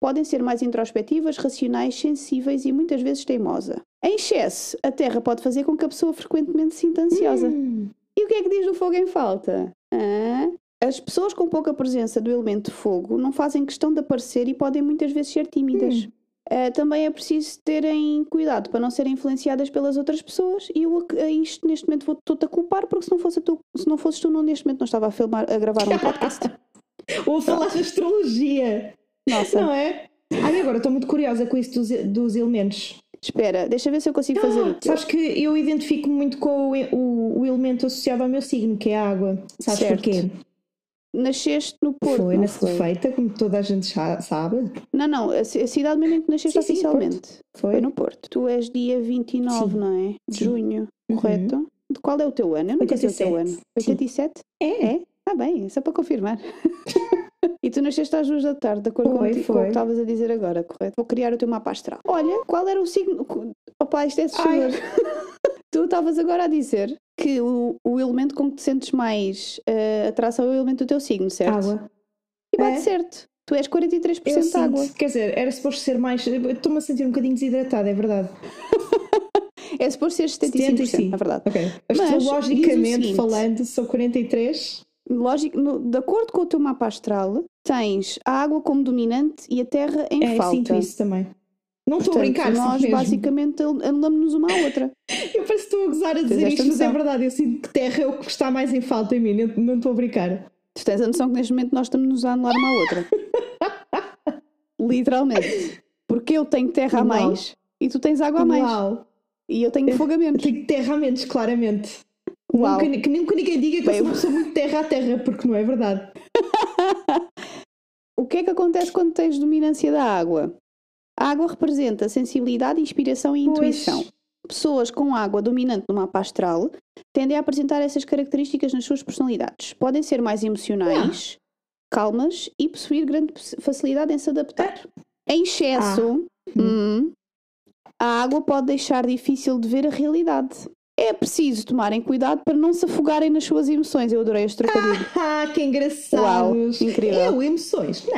Podem ser mais introspectivas, racionais, sensíveis e muitas vezes teimosa. Em excesso, a Terra pode fazer com que a pessoa frequentemente se sinta ansiosa. Hum, E o que é que diz do fogo em falta? Hã? As pessoas com pouca presença do elemento fogo não fazem questão de aparecer e podem muitas vezes ser tímidas. Ah, também é preciso terem cuidado para não serem influenciadas pelas outras pessoas e eu a, a isto neste momento vou- estou-te a culpar porque se não, fosse tu, se não fosses tu não, neste momento não estava a filmar, a gravar um podcast. Ou a falar de astrologia. Nossa, Não é? Ai, agora estou muito curiosa com isso dos, dos elementos. espera, deixa ver se eu consigo fazer o teu. Sabes que eu identifico muito com o, o, o elemento associado ao meu signo, que é a água. Sabes Certo. porquê? Nasceste no Porto, foi na foi? feita, como toda a gente sabe. Não, não, a, ci- a cidade mesmo em que nasceste Sim, sim, oficialmente. Foi. Foi no Porto. Tu és dia 29, Sim. não é? De Sim. junho, Uhum. correto? De qual é o teu ano? Eu nunca sei o teu 87. ano. 87? É. É? Está bem, só para confirmar. e tu nasceste às duas da tarde, de acordo com, Foi, com o que estavas a dizer agora, correto? Vou criar o teu mapa astral. Olha, qual era o signo. Opa, isto é assustador. tu estavas agora a dizer que o, o elemento com que te sentes mais eh, atração é o elemento do teu signo, certo? Água. E bate É. certo. Tu és 43% Eu sinto, água. quer dizer, era suposto ser mais. eu Estou-me a sentir um bocadinho desidratada, é verdade. É suposto ser 75%, 75. na verdade. Ok. Mas, seguinte. falando, sou 43. Lógico, no- de acordo com o teu mapa astral, tens a água como dominante e a terra em É, falta. sinto isso também. Não estou a brincar, nós mesmo. basicamente anulamos-nos uma à outra. Eu parece que estou a gozar a dizer isto, mas é verdade. Eu sinto que terra é o que está mais em falta em mim, não- não estou a brincar. Tu tens a noção que neste momento nós estamos a anular uma à outra. Literalmente. Porque eu tenho terra a Uau. mais e tu tens água a mais. Uau! E eu tenho fogo a Eu menos. tenho terra a menos, claramente. Uau. Nunca, que nunca ninguém diga que Bem, eu sou uma pessoa muito terra a terra, porque não é verdade. O que é que acontece quando tens dominância da água? A água representa sensibilidade, inspiração e Pois. intuição. Pessoas com água dominante no mapa astral tendem a apresentar essas características nas suas personalidades. Podem ser mais emocionais, calmas e possuir grande facilidade em se adaptar. Em excesso, hum, a água pode deixar difícil de ver a realidade. É preciso tomarem cuidado para não se afogarem nas suas emoções. Eu adorei este trocadilho. Ah, que engraçados! Uau, incrível. Eu, emoções? Não,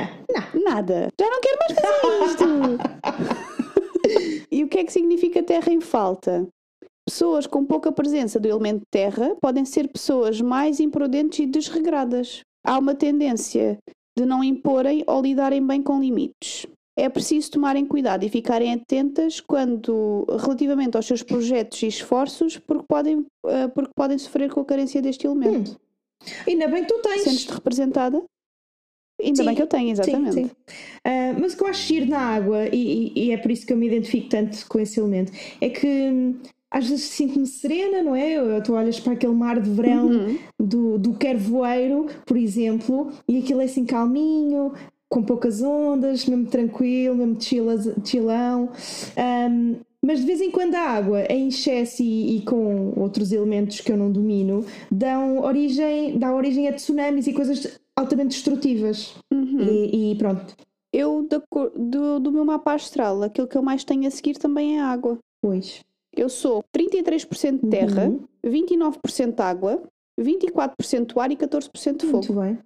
não. Nada. Já não quero mais fazer isto. e o que é que significa terra em falta? Pessoas com pouca presença do elemento terra podem ser pessoas mais imprudentes e desregradas. Há uma tendência de não imporem ou lidarem bem com limites. É preciso tomarem cuidado e ficarem atentas quando relativamente aos seus projetos e esforços, porque podem, eh, porque podem sofrer com a carência deste elemento. Ainda bem que tu tens. Sentes-te representada? Ainda Sim, bem que eu tenho, exatamente. Sim, sim. Ah, mas o que eu acho giro na água, e, e- e é por isso que eu me identifico tanto com esse elemento, é que hum, às vezes sinto-me serena, não é? Ou Tu olhas para aquele mar de verão Uhum. do, do Quervoeiro, por exemplo, e aquilo é assim calminho, com poucas ondas, mesmo tranquilo, mesmo chila- chilão. Ahm, mas de vez em quando a água, em excesso e, e com outros elementos que eu não domino, dão origem, dá origem a tsunamis e coisas altamente destrutivas. Uhum. E, e pronto, Eu, cor- do, do meu mapa astral, aquilo que eu mais tenho a seguir também é água. pois. Eu sou 33% terra, Uhum. 29% água, 24% ar e 14% fogo. Muito bem.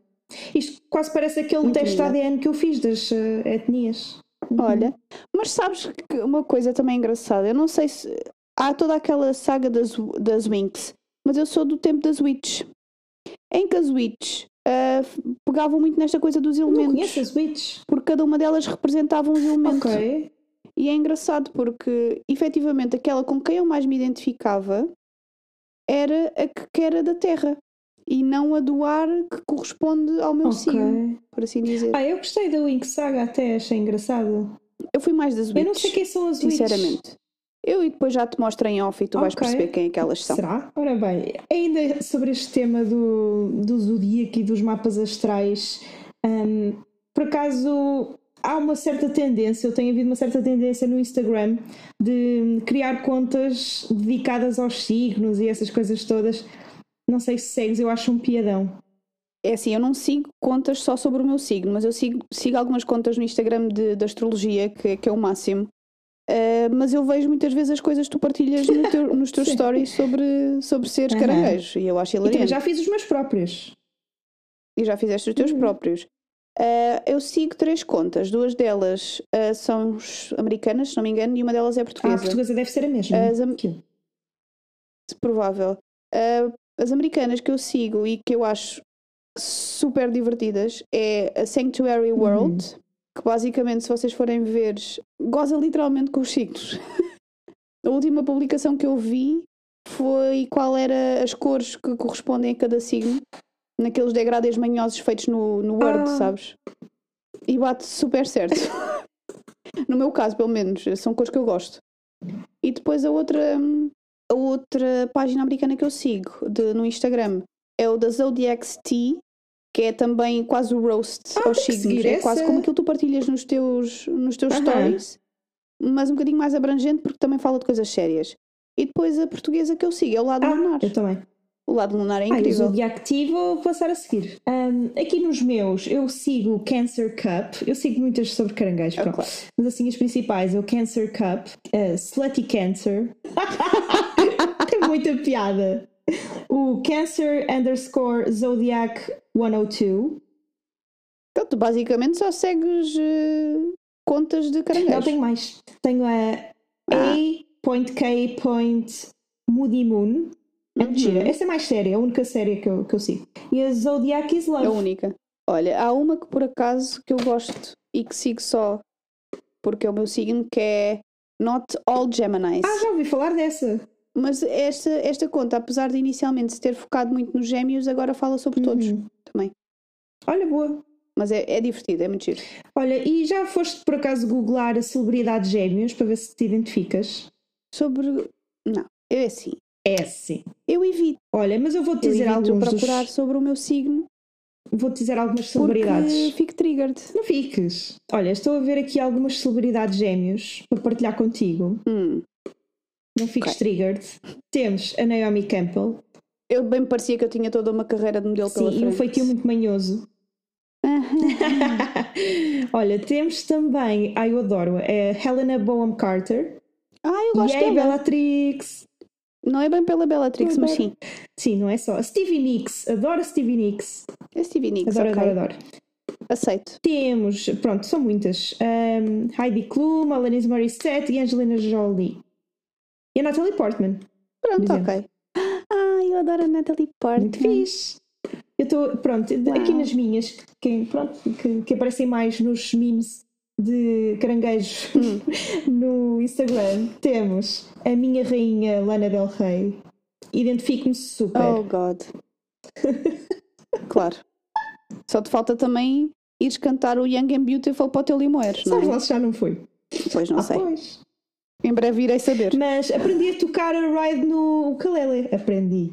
Isto quase parece aquele Muito teste linda. ADN que eu fiz das eh, etnias. Uhum. Olha, mas sabes que uma coisa também engraçada, eu não sei se há toda aquela saga das, das Winx, mas eu sou do tempo das Witches, em que as Witches ah, pegavam muito nesta coisa dos Não elementos, conheço as witches. porque cada uma delas representava um elemento. Ok. E é engraçado porque, efetivamente, aquela com quem eu mais me identificava era a que era da terra e não a do ar que corresponde ao meu Ok. signo, por assim dizer. Ah, eu gostei da Wink Saga até, achei engraçado. Eu fui mais das Eu não sei quem são as witches. sinceramente. Eu e depois já te mostro em off e tu vais Ok. perceber quem é que elas são. Será? Ora bem, ainda sobre este tema do, do zodíaco e dos mapas astrais, hum, por acaso há uma certa tendência, eu tenho havido uma certa tendência no Instagram de criar contas dedicadas aos signos e essas coisas todas. Não sei se segues, eu acho um piadão. É assim, eu não sigo contas só sobre o meu signo, mas eu sigo, sigo algumas contas no Instagram de, de astrologia, que, que é o máximo. Ah, mas eu vejo muitas vezes as coisas que tu partilhas no teu- nos teus stories sobre, sobre seres Aham. caranguejos. E eu acho E hilariante. já fiz os meus próprios. E já fizeste os teus Uhum. próprios. Ah, eu sigo três contas. Duas delas ah, são americanas, se não me engano, e uma delas é Ah, a portuguesa. portuguesa deve ser a mesma. As am- provável. Ah, as americanas que eu sigo e que eu acho super divertidas é a Sanctuary Uhum. World, que basicamente, se vocês forem ver, goza literalmente com os signos. a última publicação que eu vi foi qual era as cores que correspondem a cada signo, naqueles degradês manhosos feitos no, no Word, Ah. sabes? E bate super certo. no meu caso, pelo menos, são cores que eu gosto. E depois a outra, a outra página americana que eu sigo de- no Instagram é o da Zodiacs Tea, que é também quase o roast Ah, aos signos. É quase essa. como aquilo que tu partilhas nos teus, nos teus stories, mas um bocadinho mais abrangente porque também fala de coisas sérias. E depois a portuguesa que eu sigo é o lado Ah, lunar. eu também. O lado lunar é Ah, e o incrível. Tea vou passar a seguir. Ahm, aqui nos meus, eu sigo o Cancer Cup. Eu sigo muitas sobre caranguejos, pronto. claro. Mas assim, as principais é o Cancer Cup, uh, Slutty Cancer. Tem muita piada. O Cancer underscore Zodiac 102. Então, tu basicamente só segues eh, contas de Não, caranguejos. tenho mais. Tenho a Ah. A.K. Moon. É Uhum. mentira. Essa é mais séria, é a única série que eu, que eu sigo. E a Zodiac is Love. É a única. Olha, há uma que por acaso que eu gosto e que sigo só porque é o meu signo, que é Not All Geminis. Ah, já ouvi falar dessa. Mas esta, esta conta, apesar de inicialmente se ter focado muito nos gêmeos, agora fala sobre todos Uhum. também. Olha, boa. Mas é, é divertido, é muito giro. Olha, e já foste por acaso googlar a celebridade gêmeos para ver se te identificas? Sobre. Não, eu é assim. É sim. Eu evito, Olha, mas eu vou-te dizer alguns procurar dos... sobre o meu signo Vou-te dizer algumas porque celebridades. fico triggered. Não fiques. Olha, estou a ver aqui algumas celebridades gêmeos para partilhar contigo. Hum. Não fiques Ok. triggered. Temos a Naomi Campbell. Eu bem parecia que eu tinha toda uma carreira de modelo pela Sim, e frente. um feitio muito manhoso. Olha, temos também, ai eu adoro, é Helena Bonham Carter Ah, eu e gosto a dela. Bellatrix. Não é bem pela Bellatrix, mas sim. Sim, não é só. Stevie Nicks, adoro Stevie Nicks. É Stevie Nicks, Adoro, ok. adoro, adoro. Aceito. Temos, pronto, são muitas. Um, Heidi Klum, Alanis Morissette e Angelina Jolie. E a Natalie Portman. Pronto, ok. Ah, eu adoro a Natalie Portman. Muito fixe. Eu estou, pronto, Uau. aqui nas minhas, que, pronto, que, que aparecem mais nos memes de caranguejos Hum. no Instagram, temos a minha rainha Lana Del Rey. Identifico-me super. Oh, God. claro. Só te falta também ires cantar o Young and Beautiful para o teu Limoeiros, não Sabes é? se já não foi? Pois não ah, sei. pois. Em breve irei saber. Mas aprendi a tocar a ride no ukulele. Aprendi.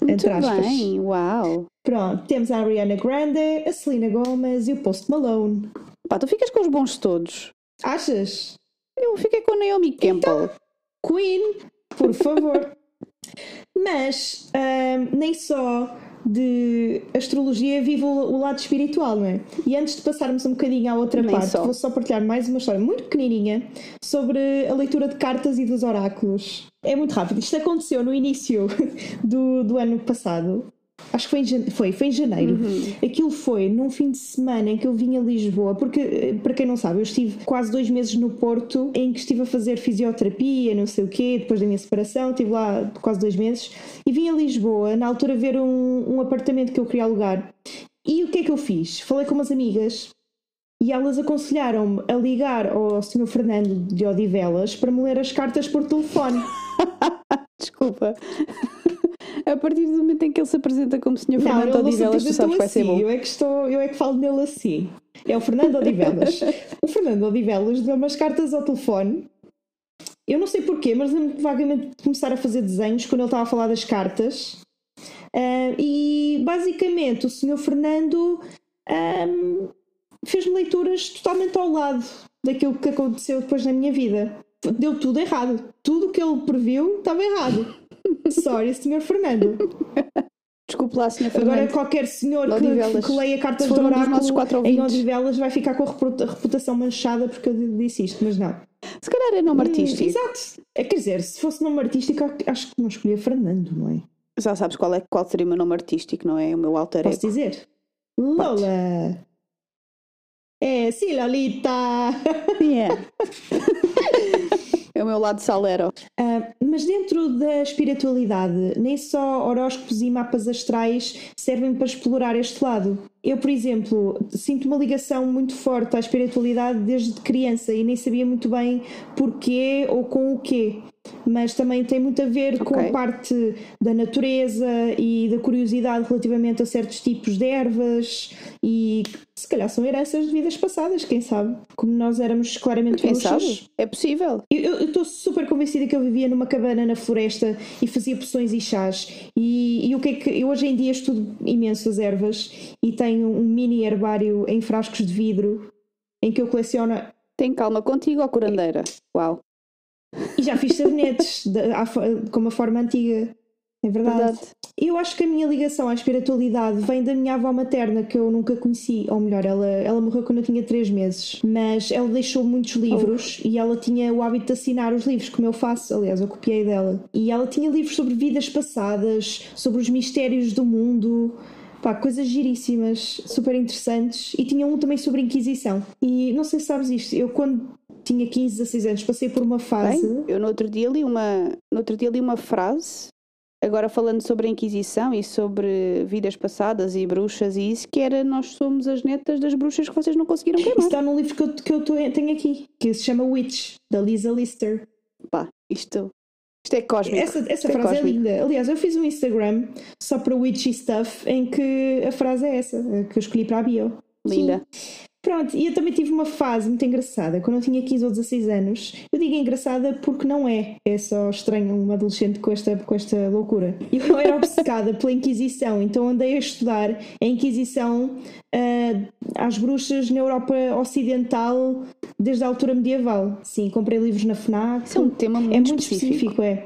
Muito entre aspas. bem, uau. Pronto, temos a Ariana Grande, a Selena Gomez e o Post Malone. Pá, tu ficas com os bons todos. Achas? Eu fiquei com a Naomi Campbell. Queen, por favor. Mas ahm, nem só de astrologia vive o, o lado espiritual, não é? E antes de passarmos um bocadinho à outra Nem parte, só. vou só partilhar mais uma história muito pequenininha sobre a leitura de cartas e dos oráculos. É muito rápido. Isto aconteceu no início do, do ano passado. Acho que foi em, jane- foi, foi em janeiro. Aquilo foi num fim de semana em que eu vim a Lisboa, porque, eh, para quem não sabe, eu estive quase dois meses no Porto, em que estive a fazer fisioterapia, não sei o quê, depois da minha separação, estive lá quase dois meses, e vim a Lisboa, na altura, ver um, um apartamento que eu queria alugar. E o que é que eu fiz? Falei com umas amigas e elas aconselharam-me a ligar ao Sr. Fernando de Odivelas para me ler as cartas por telefone. Desculpa. A partir do momento em que ele se apresenta como Sr. Fernando Odivelas, tu sabes que vai ser assim, bom. Eu é que, estou, eu é que falo nele assim. É o Fernando Odivelas. o Fernando Odivelas deu umas cartas ao telefone. Eu não sei porquê, mas lembro-me vagamente de começar a fazer desenhos quando ele estava a falar das cartas. Ah, e basicamente o senhor Fernando ahm, fez-me leituras totalmente ao lado daquilo que aconteceu depois na minha vida. Deu tudo errado. Tudo o que ele previu estava errado. Sorry, senhor Fernando. Desculpe lá, Sr. Agora Fernando. qualquer senhor que, que leia cartas nossos quatro oráculo em. Odivelas vai ficar com a reputa- reputação manchada porque eu disse isto, mas não. Se calhar é nome artístico. Hum, exato. É, quer dizer, se fosse nome artístico, acho que não escolhia Fernando, não é? Já sabes qual, é, qual seria o meu nome artístico, não é? O meu alter Posso ego. dizer? Lola. É, sim, Lolita. Yeah. é o meu lado salero. Ah, mas dentro da espiritualidade, nem só horóscopos e mapas astrais servem para explorar este lado. Eu, por exemplo, sinto uma ligação muito forte à espiritualidade desde criança e nem sabia muito bem porquê ou com o quê. Mas também tem muito a ver com Ok. a parte da natureza e da curiosidade relativamente a certos tipos de ervas e se calhar são heranças de vidas passadas, quem sabe? Como nós éramos claramente Quem bruxas. sabe? É possível. Eu estou super convencida que eu vivia numa cabana na floresta e fazia poções e chás. E, e o que é que eu hoje em dia estudo imenso as ervas e tenho um mini herbário em frascos de vidro em que eu coleciono Tem calma contigo, ó curandeira. Uau. E já fiz sabonetes de- à fo- com uma forma antiga. É verdade. Verdade. Eu acho que a minha ligação à espiritualidade vem da minha avó materna, que eu nunca conheci, ou melhor, ela, ela morreu quando eu tinha 3 meses, mas ela deixou muitos livros e ela tinha o hábito de assinar os livros, como eu faço, aliás, eu copiei dela. E ela tinha livros sobre vidas passadas, sobre os mistérios do mundo. Pá, coisas giríssimas, super interessantes. E tinha um também sobre a Inquisição. E não sei se sabes isto, eu quando tinha 15, 16 anos passei por uma fase. Bem, eu no outro dia li uma, no outro dia li uma frase, agora falando sobre a Inquisição e sobre vidas passadas e bruxas e isso, que era nós somos as netas das bruxas que vocês não conseguiram Isso queimar. está num livro que eu, que eu tenho aqui, que se chama Witch, da Lisa Lister. Pá, isto, isto é cósmico. Essa, essa é frase é, cósmico. linda. Aliás, eu fiz um Instagram só para Witchy Stuff em que a frase é essa, a que eu escolhi para a bio. Linda. Pronto, e eu também tive uma fase muito engraçada. Quando eu tinha 15 ou 16 anos, eu digo engraçada porque não é. É só estranho um adolescente com esta, com esta loucura. Eu era obcecada pela Inquisição, então andei a estudar a Inquisição ah, às bruxas na Europa Ocidental desde a altura medieval. Sim, comprei livros na FNAC. Isso é um tema muito, É muito específico. específico, é.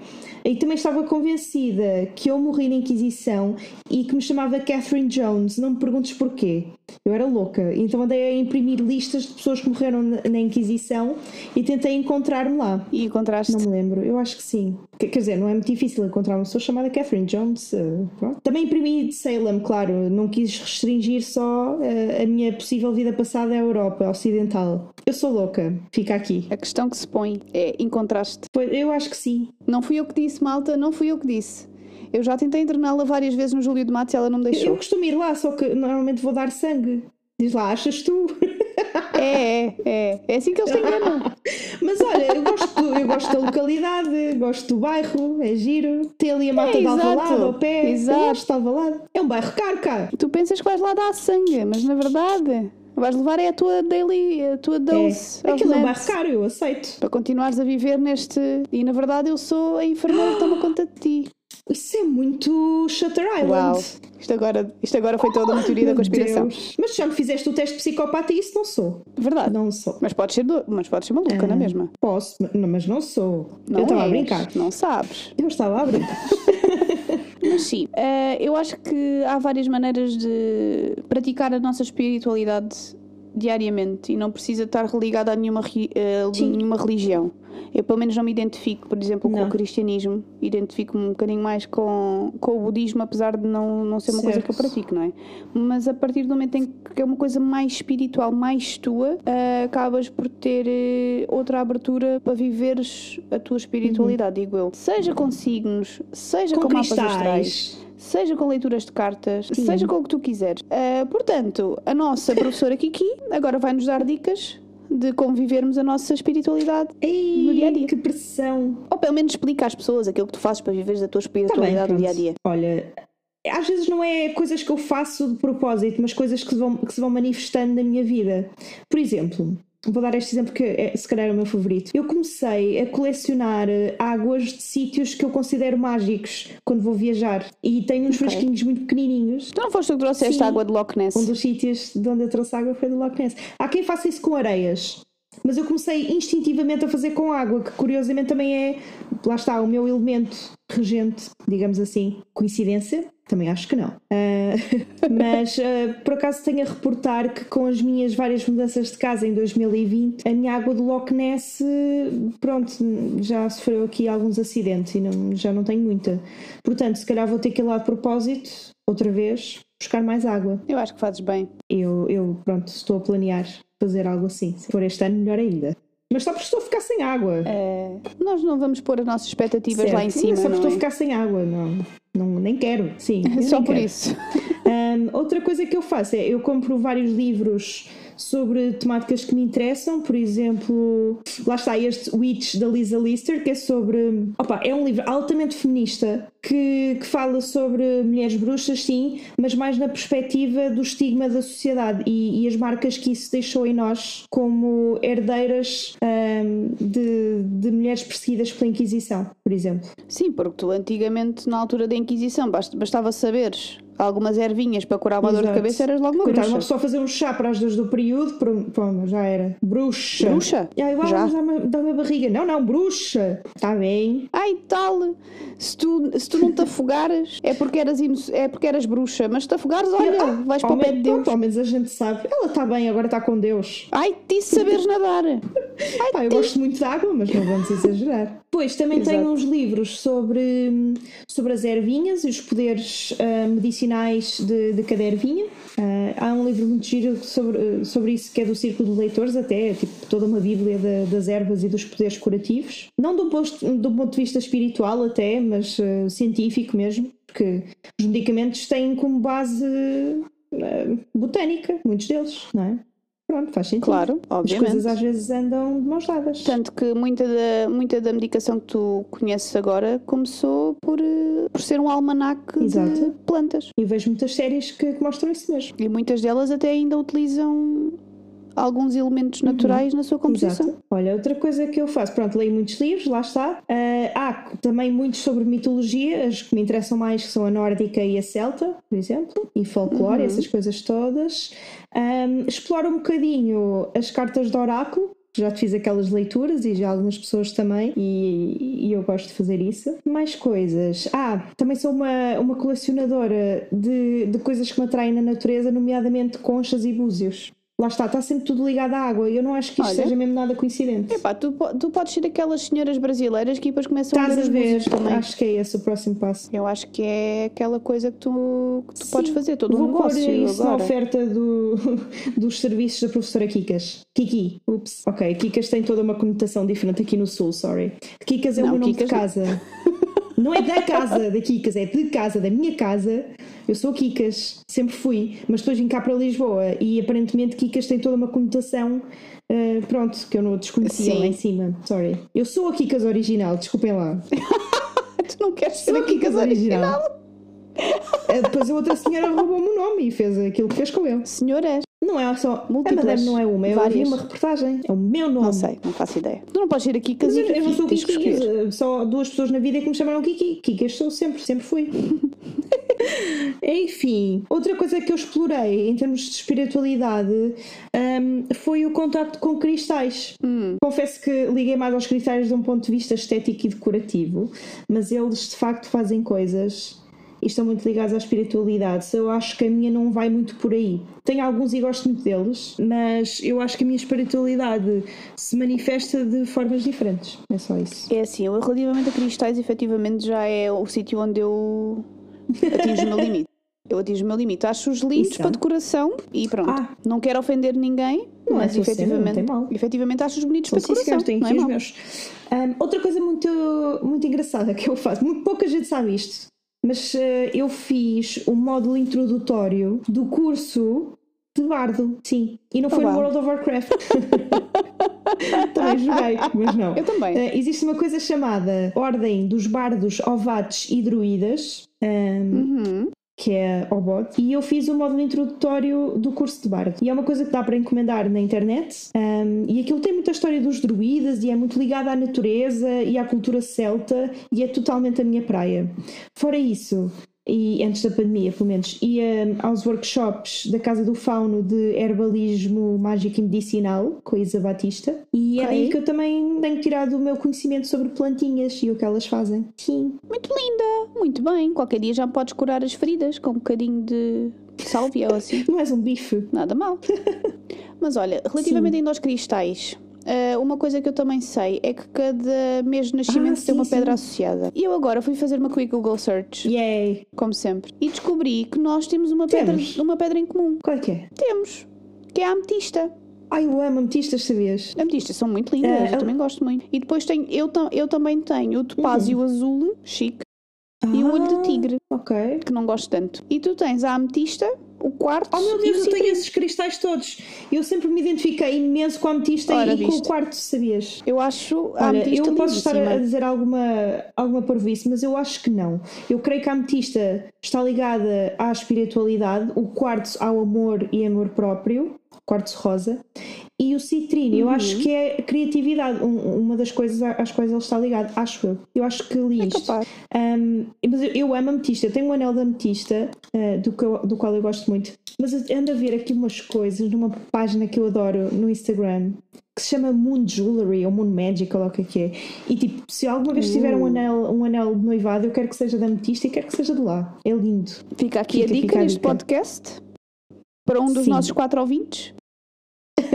E também estava convencida que eu morri na Inquisição e que me chamava Catherine Jones. Não me perguntes porquê. Eu era louca. Então andei a imprimir listas de pessoas que morreram na Inquisição e tentei encontrar-me lá. E encontraste. Não me lembro, eu acho que sim. Quer dizer, não é muito difícil encontrar uma pessoa chamada Catherine Jones. eh, pronto. Também imprimi de Salem, claro. Não quis restringir só eh, a minha possível vida passada à Europa Ocidental. Eu sou louca, fica aqui. A questão que se põe é: encontraste. Pois, eu acho que sim. Não fui eu que disse, malta, não fui eu que disse. Eu já tentei interná-la várias vezes no Júlio de Matos e ela não me Eu deixou. costumo ir lá, só que normalmente vou dar sangue. Diz lá, achas tu? É, é, é. É assim que eles te enganam. Mas olha, eu gosto, eu gosto da localidade, gosto do bairro, é giro. Tem ali a mata de exato, Alvalade ao pé. exato. Eu gosto de Alvalade. É um bairro caro, cá. Tu pensas que vais lá dar sangue, mas na verdade, Vais levar é a tua daily, a tua dose. É. Aquilo é um caro, eu aceito. Para continuares a viver neste. E na verdade eu sou a enfermeira que toma conta de ti. Isso é muito Shutter Island. Uau! Isto agora, isto agora foi toda uma teoria da conspiração. Deus. Mas já me fizeste o teste de psicopata e isso não sou. Verdade. Não sou. Mas podes ser, do... mas podes ser maluca, não é mesmo? Posso, mas- não, sou. Não eu estava a brincar. Não sabes. Eu estava a brincar. Mas sim, eh, eu acho que há várias maneiras de praticar a nossa espiritualidade diariamente e não precisa estar religada a nenhuma, Sim. nenhuma religião. Eu, pelo menos, não me identifico, por exemplo, com Não. o cristianismo. Identifico-me um bocadinho mais com, com o budismo, apesar de não, não ser uma coisa que eu Certo. pratico, não é? Mas a partir do momento em que é uma coisa mais espiritual, mais tua, eh, acabas por ter eh, outra abertura para viveres a tua espiritualidade, digo eu. Seja com signos, seja com, Com mapas astrais. Seja com leituras de cartas, Sim. seja com o que tu quiseres. Ah, portanto, a nossa professora Kiki agora vai nos dar dicas de como vivermos a nossa espiritualidade. Ei, No dia a dia. que pressão. Ou pelo menos explica às pessoas aquilo que tu fazes para viveres a tua Tá bem, espiritualidade no dia a dia. Olha, às vezes não é coisas que eu faço de propósito, mas coisas que se vão, que se vão manifestando na minha vida. Por exemplo, vou dar este exemplo que é, se calhar é o meu favorito. Eu comecei a colecionar eh, águas de sítios que eu considero mágicos quando vou viajar. E tenho uns Ok. frasquinhos muito pequenininhos. Tu não foste tu que trouxeste Sim. água de Loch Ness? Um dos sítios de onde eu trouxe água foi do Loch Ness. Há quem faça isso com areias. Mas eu comecei instintivamente a fazer com água, que curiosamente também é, lá está, o meu elemento regente, digamos assim. Coincidência? Também acho que não. Ah, mas ah, por acaso tenho a reportar que com as minhas várias mudanças de casa em 2020, a minha água do Loch Ness, pronto, já sofreu aqui alguns acidentes e não- já não tenho muita. Portanto, se calhar vou ter que ir lá de propósito, outra vez, buscar mais água. Eu acho que fazes bem. Eu, eu, pronto, estou a planear fazer algo assim. Se for este ano, melhor ainda. Mas só porque estou a ficar sem água. Eh, nós não vamos pôr as nossas expectativas lá em Certo? cima, Mas só porque estou a é? ficar sem água. Não, não, nem quero. Sim. Só por quero. isso. Um, outra coisa que eu faço é eu compro vários livros sobre temáticas que me interessam, por exemplo, lá está este Witch da Lisa Lister, que é sobre. Opa, é um livro altamente feminista que, que fala sobre mulheres bruxas, sim, mas mais na perspectiva do estigma da sociedade e, e as marcas que isso deixou em nós como herdeiras um, de, de mulheres perseguidas pela Inquisição, por exemplo. Sim, porque tu antigamente, na altura da Inquisição, bast- bastava saberes algumas ervinhas para curar uma dor de Exato. cabeça, eras logo uma Coitado, uma bruxa. pessoa fazer um chá para as dores do período, pronto, já era. Bruxa. Bruxa? E aí, vai, Já? dá-me dá-me a barriga. Não, não, bruxa. Está bem. Ai tal, se tu, se tu não te afogares é porque eras, inoc- é porque eras bruxa, mas se te afogares, olha, Ah, vais para o pé de Deus. pronto, ao menos a gente sabe. Ela está bem, agora está com Deus. Ai, disse saberes nadar. Pá, eu gosto muito de água, mas não vamos exagerar. Depois também Exato. tenho uns livros sobre, sobre as ervinhas e os poderes ah, medicinais de, de cada ervinha. Ah, há um livro muito giro sobre, sobre isso que é do Círculo de Leitores, até, tipo toda uma bíblia da- das ervas e dos poderes curativos. Não do ponto, do ponto de vista espiritual, até, mas ah, científico mesmo, porque os medicamentos têm como base ah, botânica, muitos deles, não é? Pronto, faz sentido. Claro, As obviamente. coisas às vezes andam de mãos dadas. Tanto que muita da, muita da medicação que tu conheces agora começou por, eh, por ser um almanaque de Exato. plantas. E vejo muitas séries que, que mostram isso mesmo. E muitas delas até ainda utilizam alguns elementos naturais na sua composição. Exato. Olha, outra coisa que eu faço, pronto, leio muitos livros, lá está. Ah, há também muitos sobre mitologia, as que me interessam mais que são a nórdica e a celta, por exemplo, e folclore, Uhum. essas coisas todas. Ahm, exploro um bocadinho as cartas de oráculo. Já te fiz aquelas leituras e já algumas pessoas também, e, e eu gosto de fazer isso. Mais coisas. Ah, também sou uma, uma colecionadora de, de coisas que me atraem na natureza, nomeadamente conchas e búzios. Lá está, está sempre tudo ligado à água. e Eu não acho que isto Olha. seja mesmo nada coincidente. Epá, tu, po- tu podes ser aquelas senhoras brasileiras que depois começam a Estás ver a os ver? búzios também. Acho que é esse o próximo passo. Eu acho que é aquela coisa que tu, que tu podes fazer, todo um Vou pôr negócio isso na agora. oferta do, dos serviços da professora Kikas. Kiki. Ups. Ok, Kikas tem toda uma conotação diferente aqui no Sul, sorry. Kikas é o Não, meu nome Kikas de não. casa. Não é da casa da Kikas, é de casa, da minha casa. Eu sou Kikas, sempre fui, mas depois vim cá para Lisboa e aparentemente Kikas tem toda uma conotação, eh, pronto, que eu não desconhecia Sim. lá em cima. Sorry. Eu sou a Kikas original, desculpem lá. Tu não queres ser Sou a Kikas original? Eh, Depois a outra senhora roubou-me o nome e fez aquilo que fez com ele. Senhoras, Não é só. Múltiplas. A Madame não é uma, ouvi Várias. uma reportagem. É o meu nome. Não sei, não faço ideia. Tu não podes ir aqui com a Mas eu, eu não sou que Kiki, escolher. só duas pessoas na vida é que me chamaram Kiki. Kiki eu sou sempre, sempre fui. Enfim, outra coisa que eu explorei em termos de espiritualidade hum, foi o contacto com cristais. Hum. Confesso que liguei mais aos cristais de um ponto de vista estético e decorativo, mas eles de facto fazem coisas e estão muito ligados à espiritualidade. So, Eu acho que a minha não vai muito por aí. Tenho alguns e gosto muito deles, mas eu acho que a minha espiritualidade se manifesta de formas diferentes. É só isso. É assim, eu relativamente a cristais, efetivamente já é o sítio onde eu atinjo o meu limite. Eu atinjo o meu limite. Acho-os lindos Isso é. para decoração e pronto. Ah. Não quero ofender ninguém, Não é mas tua cena, não efetivamente, mal. efetivamente acho-os bonitos para decoração. senhores, não é meus. Ahm, outra coisa muito, muito engraçada que eu faço, muito pouca gente sabe isto, mas eh, eu fiz o módulo introdutório do curso de bardo, sim, e não foi no uau. World of Warcraft. também joguei, mas não. Eu também. Eh, existe uma coisa chamada Ordem dos Bardos, Ovates e Druidas. ahm, Uhum. Que é Obot, e eu fiz o módulo introdutório do curso de bardo. E é uma coisa que dá para encomendar na internet. um, e aquilo tem muita história dos druidas e é muito ligado à natureza e à cultura celta e é totalmente a minha praia. Fora isso. E antes da pandemia, pelo menos, ia aos workshops da Casa do Fauno de Herbalismo Mágico e Medicinal com a Isa Batista. E é daí que eu também tenho tirado o meu conhecimento sobre plantinhas e o que elas fazem. Sim. Muito linda, muito bem. Qualquer dia já podes curar as feridas com um bocadinho de sálvia ou assim. Não és um bife. Nada mal. Mas olha, relativamente ainda aos cristais, eh, uma coisa que eu também sei é que cada mês de nascimento Ah, tem uma sim, pedra sim. associada. E eu agora fui fazer uma quick Google search, Yay! como sempre, e descobri que nós temos uma pedra, Temos. uma pedra em comum. Qual é que é? Temos, que é a ametista. Ai, eu amo ametistas, sabias? Ametistas são muito lindas, Eh, eu eu- também gosto muito. E depois tenho, eu, eu também tenho o topázio azul, chique, e o olho de. Ah, tigre, Ok. que não gosto tanto. E tu tens a ametista, o quarto Oh meu Deus, eu tenho esses cristais todos. Eu sempre me identifiquei imenso com a ametista Ora, e com o viste. quarto, sabias? Eu acho a Olha, ametista eu posso estar a dizer alguma, alguma parvoíce, mas eu acho que não. Eu creio que a ametista está ligada à espiritualidade, o quartzo ao amor e amor próprio, quartzo rosa, e o citrino, eu Uhum. acho que é criatividade, um- uma das coisas às quais ele está ligado, acho eu. Eu acho que li É isto. capaz. Um, mas eu, eu amo ametista, eu tenho um anel de ametista uh, do, que eu- do qual eu gosto muito. Mas eu ando a ver aqui umas coisas numa página que eu adoro no Instagram que se chama Moon Jewelry ou Moon Magic ou lá o que é que é. E tipo, se alguma vez tiver um Uh. anel, um anel de noivado, eu quero que seja de ametista e quero que seja de lá. É lindo. Fica aqui Fica- a dica neste podcast para um dos Sim. nossos quatro ouvintes.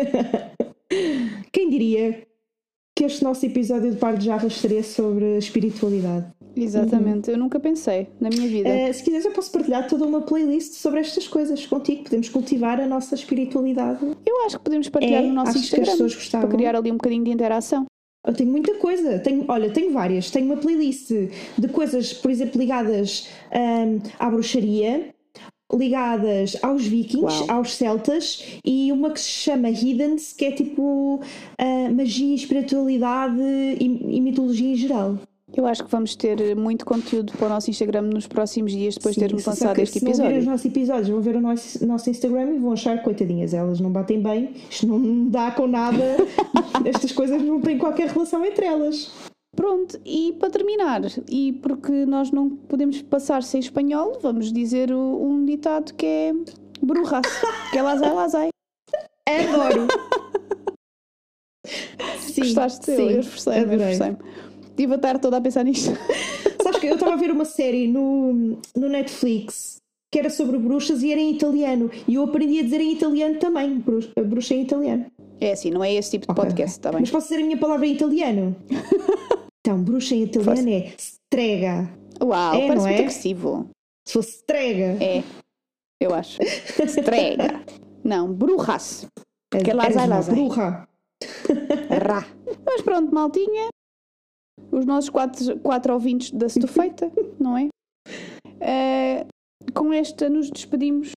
Quem diria que este nosso episódio de Par de Jarras seria sobre espiritualidade? Exatamente, eu nunca pensei na minha vida. Uh, se quiseres, eu posso partilhar toda uma playlist sobre estas coisas contigo. Podemos cultivar a nossa espiritualidade. Eu acho que podemos partilhar É, no nosso acho que as Instagram para criar ali um bocadinho de interação. Eu tenho muita coisa. Tenho, olha, tenho várias. Tenho uma playlist de coisas, por exemplo, ligadas hum, à bruxaria, ligadas aos vikings, Uau. aos celtas, e uma que se chama Hiddens, que é tipo ah, magia, espiritualidade e, e mitologia em geral. Eu acho que vamos ter muito conteúdo para o nosso Instagram nos próximos dias depois de termos lançado este se não virem os episódio. nossos episódios, vão ver o nosso, nosso Instagram e vão achar, coitadinhas, elas não batem bem, isto não dá com nada, estas coisas não têm qualquer relação entre elas. Pronto, e para terminar, e porque nós não podemos passar sem espanhol, vamos dizer um ditado que é brujas, que é lazai lazai. Adoro! Sim, Gostaste? Sim, eu esforcei-me, esforcei-me. Estive a tarde toda a pensar nisto. Sabes que eu estava a ver uma série no, no Netflix que era sobre bruxas e era em italiano. E eu aprendi a dizer em italiano também. Bruxa, bruxa em italiano. É assim, não é esse tipo de Ok, podcast, está bem? Mas posso dizer a minha palavra em italiano? então, bruxa em italiano Força. é strega. Uau, É, parece não muito é? agressivo. Se fosse strega. É, eu acho. Estrega. Não, brujas. és- que é és uma lazai. bruxa. Rá. Mas pronto, maltinha. Os nossos quatro, quatro ouvintes da Stufeita, não é? Eh, com esta nos despedimos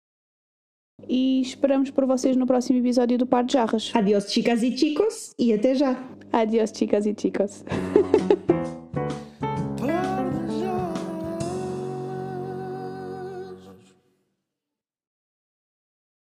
e esperamos por vocês no próximo episódio do Par de Jarras. Adiós, chicas e chicos. E até já. Adiós, chicas e chicos.